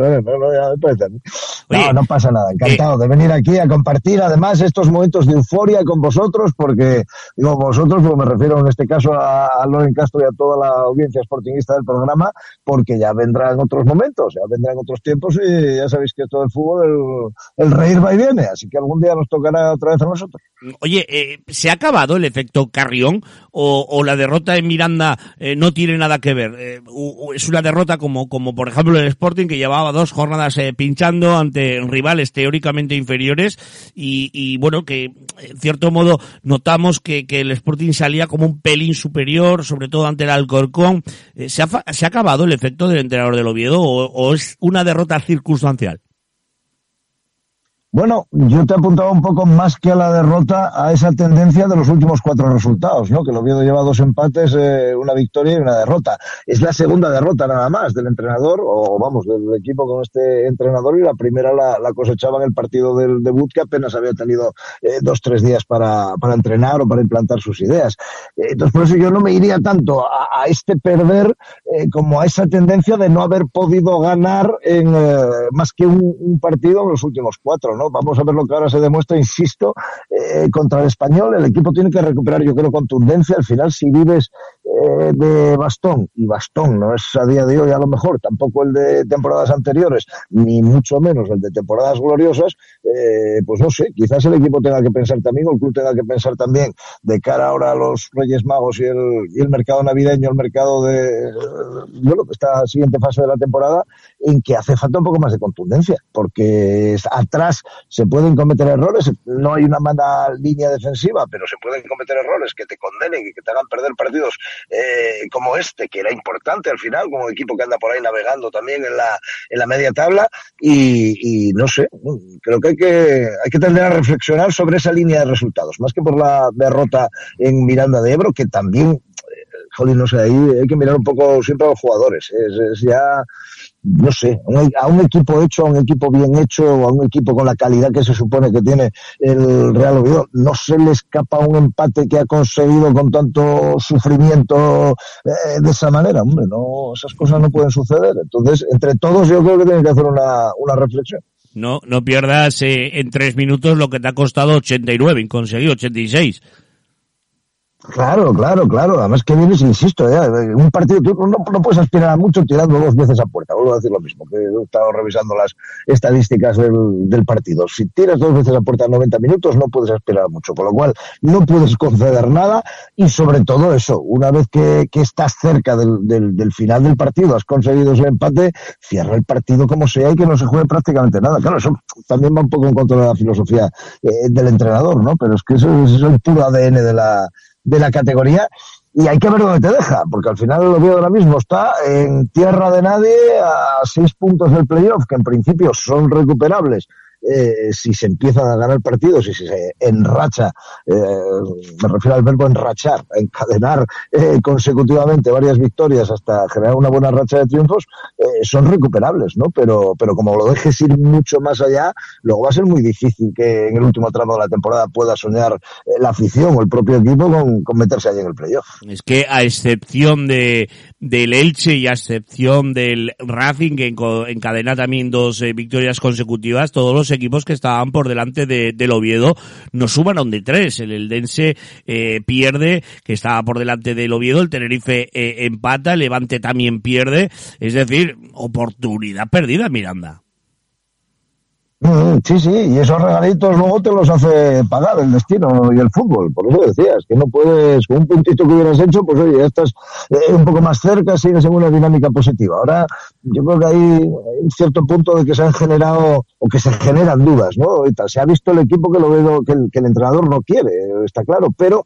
No, no, pasa nada. Encantado de venir aquí a compartir además estos momentos de euforia con vosotros, porque, digo, vosotros, pues me refiero en este caso a, a Loren Castro y a toda la audiencia sportingista del programa, porque ya vendrán otros momentos, ya vendrán otros tiempos y ya sabéis que todo el fútbol, el, el reír va y viene, así que algún día nos tocará otra vez a nosotros. Oye, eh, ¿se ha acabado el efecto Carrión o, la derrota en Miranda eh, no tiene nada que ver? Eh, es una derrota como, como por ejemplo el Sporting que llevaba dos jornadas eh, pinchando ante rivales teóricamente inferiores y, bueno, que en cierto modo notamos que, que, el Sporting salía como un pelín superior, sobre todo ante el Alcorcón. Eh, ¿Se, ha, ¿Se ha acabado el efecto del entrenador del Oviedo o es una derrota circunstancial? Bueno, yo te he apuntado un poco más que a la derrota a esa tendencia de los últimos cuatro resultados, ¿no? Que el Oviedo lleva dos empates, eh, una victoria y una derrota. Es la segunda derrota nada más del entrenador, o vamos, del equipo con este entrenador, y la primera la, cosechaba en el partido del debut, que apenas había tenido eh, dos, tres días para, para entrenar o para implantar sus ideas. Entonces, por eso yo no me iría tanto a, a este perder eh, como a esa tendencia de no haber podido ganar en eh, más que un, un partido en los últimos cuatro, ¿no? Vamos a ver lo que ahora se demuestra, insisto, eh, contra el español. El equipo tiene que recuperar, yo creo, contundencia. Al final, si vives eh, de bastón, y bastón no es a día de hoy a lo mejor tampoco el de temporadas anteriores, ni mucho menos el de temporadas gloriosas, eh, pues no sé, quizás el equipo tenga que pensar también, o el club tenga que pensar también, de cara ahora a los Reyes Magos y el, y el mercado navideño, el mercado de, bueno, esta siguiente fase de la temporada, en que hace falta un poco más de contundencia, porque atrás se pueden cometer errores, no hay una mala línea defensiva, pero se pueden cometer errores que te condenen y que te hagan perder partidos eh, como este, que era importante al final, como equipo que anda por ahí navegando también en la, en la media tabla, y, y no sé, creo que hay que hay que tender a reflexionar sobre esa línea de resultados, más que por la derrota en Miranda de Ebro, que también, jolín, no sé, ahí hay que mirar un poco siempre a los jugadores, es, es ya no sé, a un equipo hecho, a un equipo bien hecho, a un equipo con la calidad que se supone que tiene el Real Oviedo, no se le escapa un empate que ha conseguido con tanto sufrimiento eh, de esa manera, hombre, no, esas cosas no pueden suceder. Entonces, entre todos yo creo que tienen que hacer una, una reflexión. No, no pierdas eh, en tres minutos lo que te ha costado 89 y conseguido 86. Claro, claro, claro. Además que vienes, insisto, ¿eh? un partido tú no, no, puedes aspirar a mucho tirando dos veces a puerta. Vuelvo a decir lo mismo, que he estado revisando las estadísticas del, del partido. Si tiras dos veces a puerta en 90 minutos, no puedes aspirar a mucho. Con lo cual, no puedes conceder nada y sobre todo eso, una vez que, que estás cerca del, del, del, final del partido, has conseguido ese empate, cierra el partido como sea y que no se juegue prácticamente nada. Claro, eso también va un poco en contra de la filosofía eh, del entrenador, ¿no? Pero es que eso, eso es el puro ADN de la de la categoría y hay que ver dónde te deja, porque al final lo veo ahora mismo está en tierra de nadie a seis puntos del playoff, que en principio son recuperables eh, si se empiezan a ganar partidos y si se enracha, eh, me refiero al verbo enrachar, encadenar eh, consecutivamente varias victorias hasta generar una buena racha de triunfos, eh, son recuperables, ¿no? Pero, pero como lo dejes ir mucho más allá, luego va a ser muy difícil que en el último tramo de la temporada pueda soñar eh, la afición o el propio equipo con, con meterse allí en el playoff. Es que a excepción de, del Elche y a excepción del Racing, que encadena también dos eh, victorias consecutivas, todos los equipos que estaban por delante de, del Oviedo no un de tres. El Eldense eh, pierde, que estaba por delante del Oviedo, el Tenerife eh, empata, el Levante también pierde. Es decir, oportunidad perdida, Miranda. Mm, sí, sí, y esos regalitos luego te los hace pagar el destino y el fútbol. Por eso decías, que no puedes, con un puntito que hubieras hecho, pues oye, ya estás eh, un poco más cerca, sigues en una dinámica positiva. Ahora, yo creo que hay, un cierto punto de que se han generado, o que se generan dudas, ¿no? Ahorita se ha visto el equipo que lo veo, que el, entrenador no quiere, está claro, pero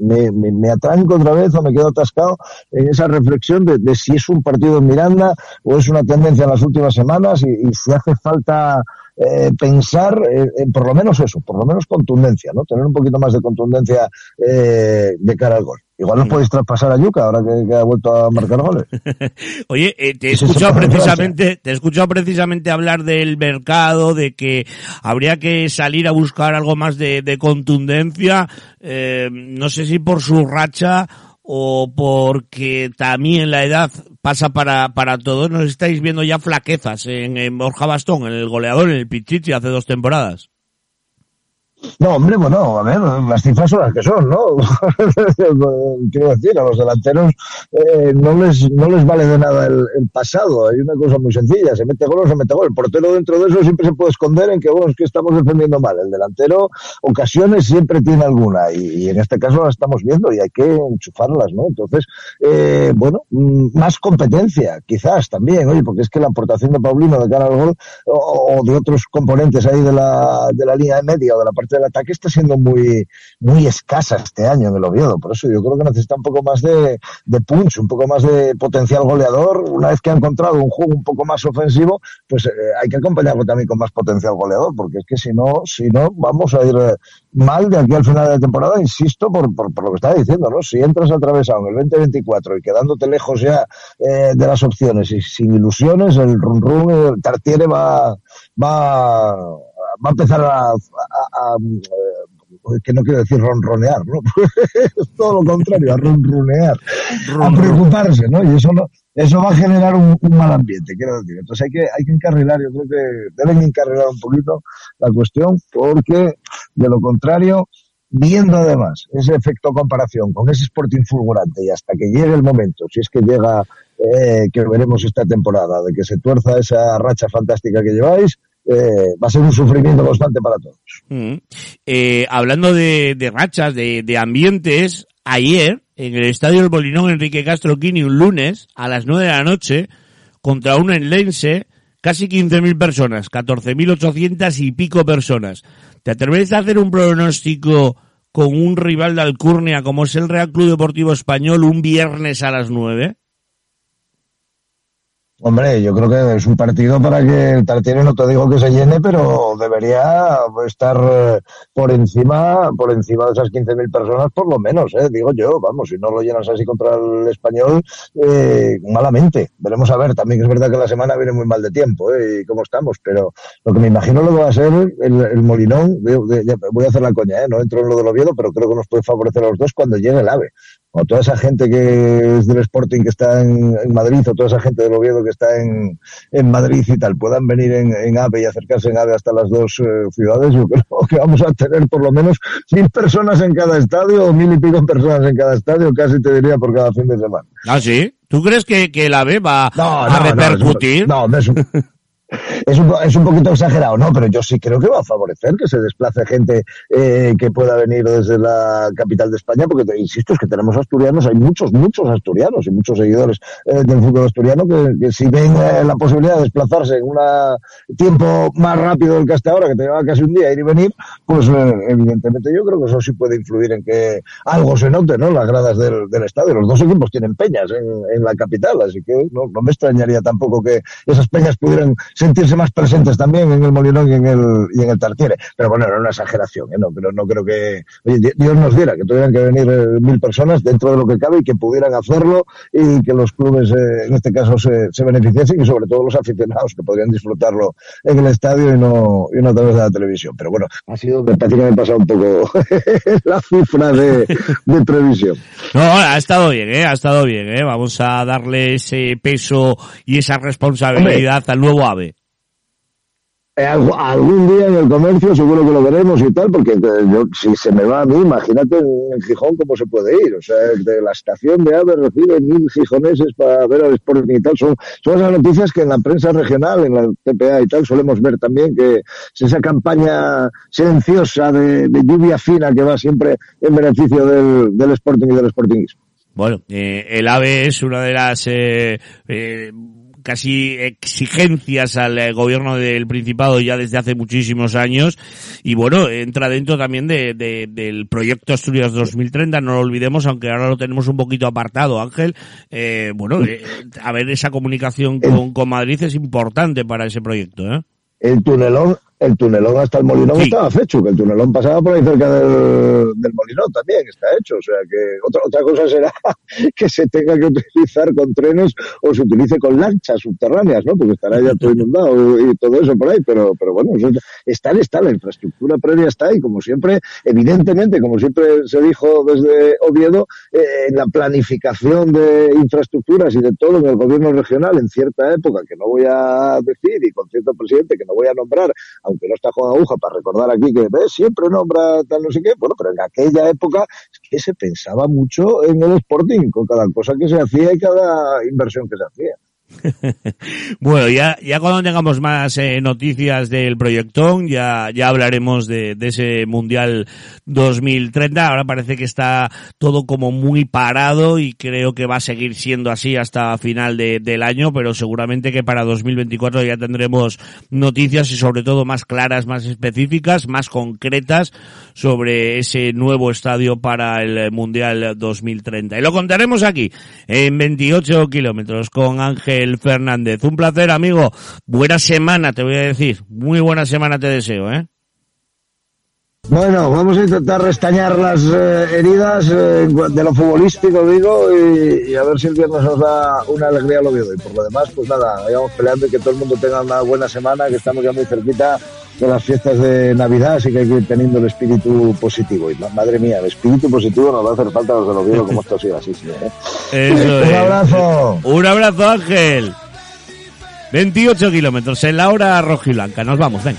me, me, me, atranco otra vez o me quedo atascado en esa reflexión de, de, si es un partido en Miranda o es una tendencia en las últimas semanas y si hace falta eh, pensar eh, en por lo menos eso, por lo menos contundencia, ¿no? Tener un poquito más de contundencia eh, de cara al gol. Igual nos podéis traspasar a Yuca ahora que, que ha vuelto a marcar goles. Oye, eh, te he escuchado precisamente, te he escuchado precisamente hablar del mercado, de que habría que salir a buscar algo más de, de contundencia. Eh, no sé si por su racha o porque también la edad pasa para, para todos, nos estáis viendo ya flaquezas en, en Borja Bastón, en el goleador, en el Pichichi hace dos temporadas. No, hombre, bueno, a ver, las cifras son las que son, ¿no? Quiero decir, a los delanteros eh, no les no les vale de nada el, pasado. Hay una cosa muy sencilla, se mete gol o se mete gol. El portero dentro de eso siempre se puede esconder en que, bueno, es que estamos defendiendo mal. El delantero, ocasiones siempre tiene alguna y, y en este caso la estamos viendo y hay que enchufarlas, ¿no? Entonces, eh, bueno, mm, más competencia, quizás también, oye, porque es que la aportación de Paulino de cara al gol o, o de otros componentes ahí de la, de la línea de media o de la parte del ataque está siendo muy, muy escasa este año en el Oviedo. Por eso yo creo que necesita un poco más de, de punch, un poco más de potencial goleador. Una vez que ha encontrado un juego un poco más ofensivo, pues eh, hay que acompañarlo también con más potencial goleador, porque es que si no, si no, vamos a ir eh, mal de aquí al final de la temporada, insisto, por, por, lo que estaba diciendo, ¿no? Si entras atravesado en el 2024 y quedándote lejos ya eh, de las opciones y sin ilusiones, el run run, Tartiere va, va, va a empezar a, a, a, a que no quiero decir ronronear, ¿no? es todo lo contrario, a ronronear, a preocuparse, ¿no? Y eso no, eso va a generar un, un, mal ambiente, quiero decir. Entonces hay que, hay que encarrilar, yo creo que deben encarrilar un poquito la cuestión, porque de lo contrario, viendo además ese efecto comparación con ese Sporting fulgurante y hasta que llegue el momento, si es que llega, eh, que veremos esta temporada, de que se tuerza esa racha fantástica que lleváis, eh, va a ser un sufrimiento constante para todos. Mm. Eh, hablando de, de rachas, de, de, ambientes, ayer en el Estadio del Molinón Enrique Castro Quini un lunes a las 9 de la noche contra un enlense casi 15.000 personas, 14.800 y pico personas. ¿Te atreves a hacer un pronóstico con un rival de Alcurnia como es el Real Club Deportivo Español un viernes a las 9? Hombre, yo creo que es un partido para que el Tartiere no te digo que se llene, pero debería estar eh, por encima, por encima de esas 15.000 personas por lo menos, eh, digo yo, vamos, si no lo llenas así contra el español, eh, malamente. Veremos a ver, también es verdad que la semana viene muy mal de tiempo, eh, y cómo estamos, pero lo que me imagino lo que va a ser el, el Molinón, voy a hacer la coña, eh, no entro en lo del Oviedo, pero creo que nos puede favorecer a los dos cuando llegue el AVE o toda esa gente que es del Sporting que está en, en, Madrid, o toda esa gente del Oviedo que está en, en Madrid y tal, puedan venir en, en, AVE y acercarse en AVE hasta las dos eh, ciudades, yo creo que vamos a tener por lo menos mil personas en cada estadio, o mil y pico personas en cada estadio, casi te diría por cada fin de semana. ¿Ah, sí? ¿Tú crees que, que el AVE va no, a repercutir? No, no, eso, es un, es un poquito exagerado, ¿no? Pero yo sí creo que va a favorecer que se desplace gente eh, que pueda venir desde la capital de España, porque insisto, es que tenemos asturianos, hay muchos, muchos asturianos y muchos seguidores eh, del fútbol asturiano que, si ven eh, la posibilidad de desplazarse en un tiempo más rápido del que hasta ahora, que te lleva casi un día ir y venir, pues eh, evidentemente yo creo que eso sí puede influir en que algo se note, ¿no? Las gradas del, del estadio. Los dos equipos tienen peñas en, en la capital, así que no me extrañaría tampoco que esas peñas pudieran sentirse más presentes también en el Molinón y en el, y en el Tartiere. Pero bueno, era una exageración, ¿eh? no, pero no creo que, oye, Dios nos diera que tuvieran que venir eh, mil personas dentro de lo que cabe y que pudieran hacerlo y que los clubes, eh, en este caso, se, se beneficiasen y sobre todo los aficionados que podrían disfrutarlo en el estadio y no, y no a través de la televisión. Pero bueno, ha sido, me parece que me he pasado un poco la cifra de, de previsión. No, ha estado bien, ¿eh? Ha estado bien, ¿eh? Vamos a darle ese peso y esa responsabilidad Hombre. al nuevo AVE. Eh, algún día en el comercio seguro que lo veremos y tal, porque eh, yo, si se me va a mí, imagínate en Gijón cómo se puede ir. O sea, de la estación de AVE recibe mil gijoneses para ver al Sporting y tal. Son, son esas noticias que en la prensa regional, en la TPA y tal, solemos ver también que es esa campaña silenciosa de, de lluvia fina que va siempre en beneficio del, del Sporting y del Sportingismo. Bueno, eh, el AVE es una de las eh, eh, casi exigencias al eh, gobierno del Principado ya desde hace muchísimos años y bueno, entra dentro también de, de, del proyecto Asturias 2030, no lo olvidemos, aunque ahora lo tenemos un poquito apartado, Ángel. Eh, bueno, eh, a ver, esa comunicación con, con Madrid es importante para ese proyecto. ¿eh? El tunelón el tunelón hasta el Molinón sí. estaba hecho, que el tunelón pasaba por ahí cerca del, del Molinón también, está hecho. O sea que otra, otra cosa será que se tenga que utilizar con trenes o se utilice con lanchas subterráneas, ¿no? Porque estará ya todo inundado y todo eso por ahí, pero, pero bueno, eso está, está, la infraestructura previa está ahí, como siempre, evidentemente, como siempre se dijo desde Oviedo, eh, en la planificación de infraestructuras y de todo en el gobierno regional en cierta época, que no voy a decir, y con cierto presidente que no voy a nombrar, aunque no está Juan Aguja para recordar aquí que ¿ves? siempre nombra tal no sé qué, bueno, pero en aquella época es que se pensaba mucho en el Sporting, con cada cosa que se hacía y cada inversión que se hacía. bueno, ya, ya cuando tengamos más eh, noticias del proyectón, ya, ya hablaremos de, de, ese Mundial 2030. Ahora parece que está todo como muy parado y creo que va a seguir siendo así hasta final de, del año, pero seguramente que para 2024 ya tendremos noticias y sobre todo más claras, más específicas, más concretas sobre ese nuevo estadio para el Mundial 2030. Y lo contaremos aquí, en 28 kilómetros, con Ángel Fernández. Un placer, amigo. Buena semana, te voy a decir. Muy buena semana te deseo, ¿eh? Bueno, vamos a intentar restañar las eh, heridas eh, de lo futbolístico, digo, y, y, a ver si el viernes nos da una alegría lo veo. Y por lo demás, pues nada, vayamos peleando y que todo el mundo tenga una buena semana, que estamos ya muy cerquita de las fiestas de Navidad, así que hay que ir teniendo el espíritu positivo. Y madre mía, el espíritu positivo nos va a hacer falta a los de los viejos como esto sido así. ¿sí, ¿eh? Un abrazo. Un abrazo, Ángel. 28 kilómetros en la hora rojiblanca. Nos vamos, venga.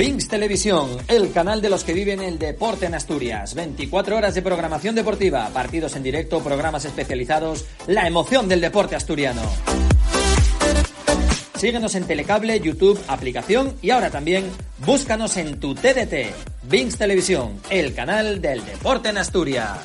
Vinx Televisión, el canal de los que viven el deporte en Asturias. 24 horas de programación deportiva, partidos en directo, programas especializados, la emoción del deporte asturiano. Síguenos en Telecable, YouTube, aplicación y ahora también búscanos en tu TDT. Vinx Televisión, el canal del deporte en Asturias.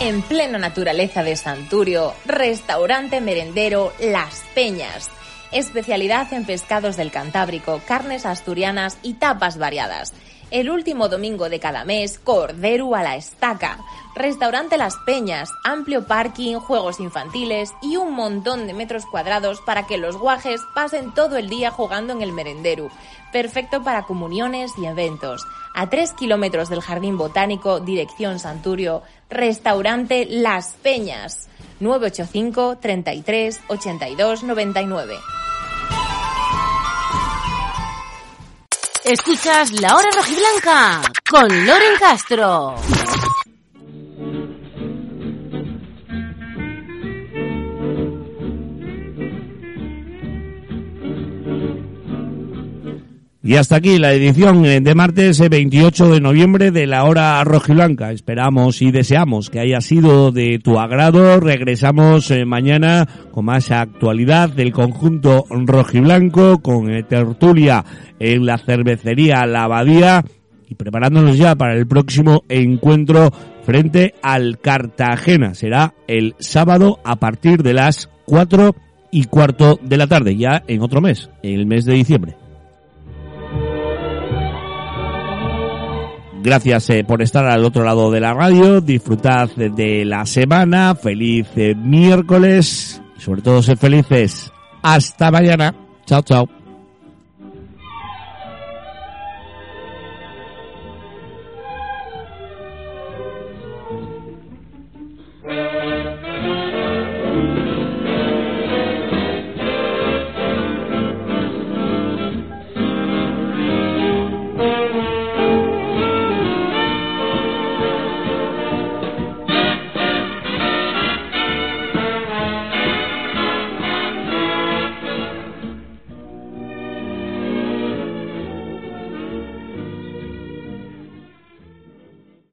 En plena naturaleza de Santurio, restaurante merendero Las Peñas especialidad en pescados del Cantábrico, carnes asturianas y tapas variadas. El último domingo de cada mes, Cordero a la Estaca. Restaurante Las Peñas, amplio parking, juegos infantiles y un montón de metros cuadrados para que los guajes pasen todo el día jugando en el merendero. Perfecto para comuniones y eventos. A 3 kilómetros del Jardín Botánico, dirección Santurio, restaurante Las Peñas. 985 33 82 99. Escuchas La Hora Rojiblanca con Loren Castro. Y hasta aquí la edición de martes 28 de noviembre de la hora rojiblanca. Esperamos y deseamos que haya sido de tu agrado. Regresamos mañana con más actualidad del conjunto rojiblanco, con tertulia en la cervecería La Abadía y preparándonos ya para el próximo encuentro frente al Cartagena. Será el sábado a partir de las 4 y cuarto de la tarde, ya en otro mes, en el mes de diciembre. Gracias eh, por estar al otro lado de la radio. Disfrutad de la semana. Feliz eh, miércoles. Sobre todo, ser felices. Hasta mañana. Chao, chao.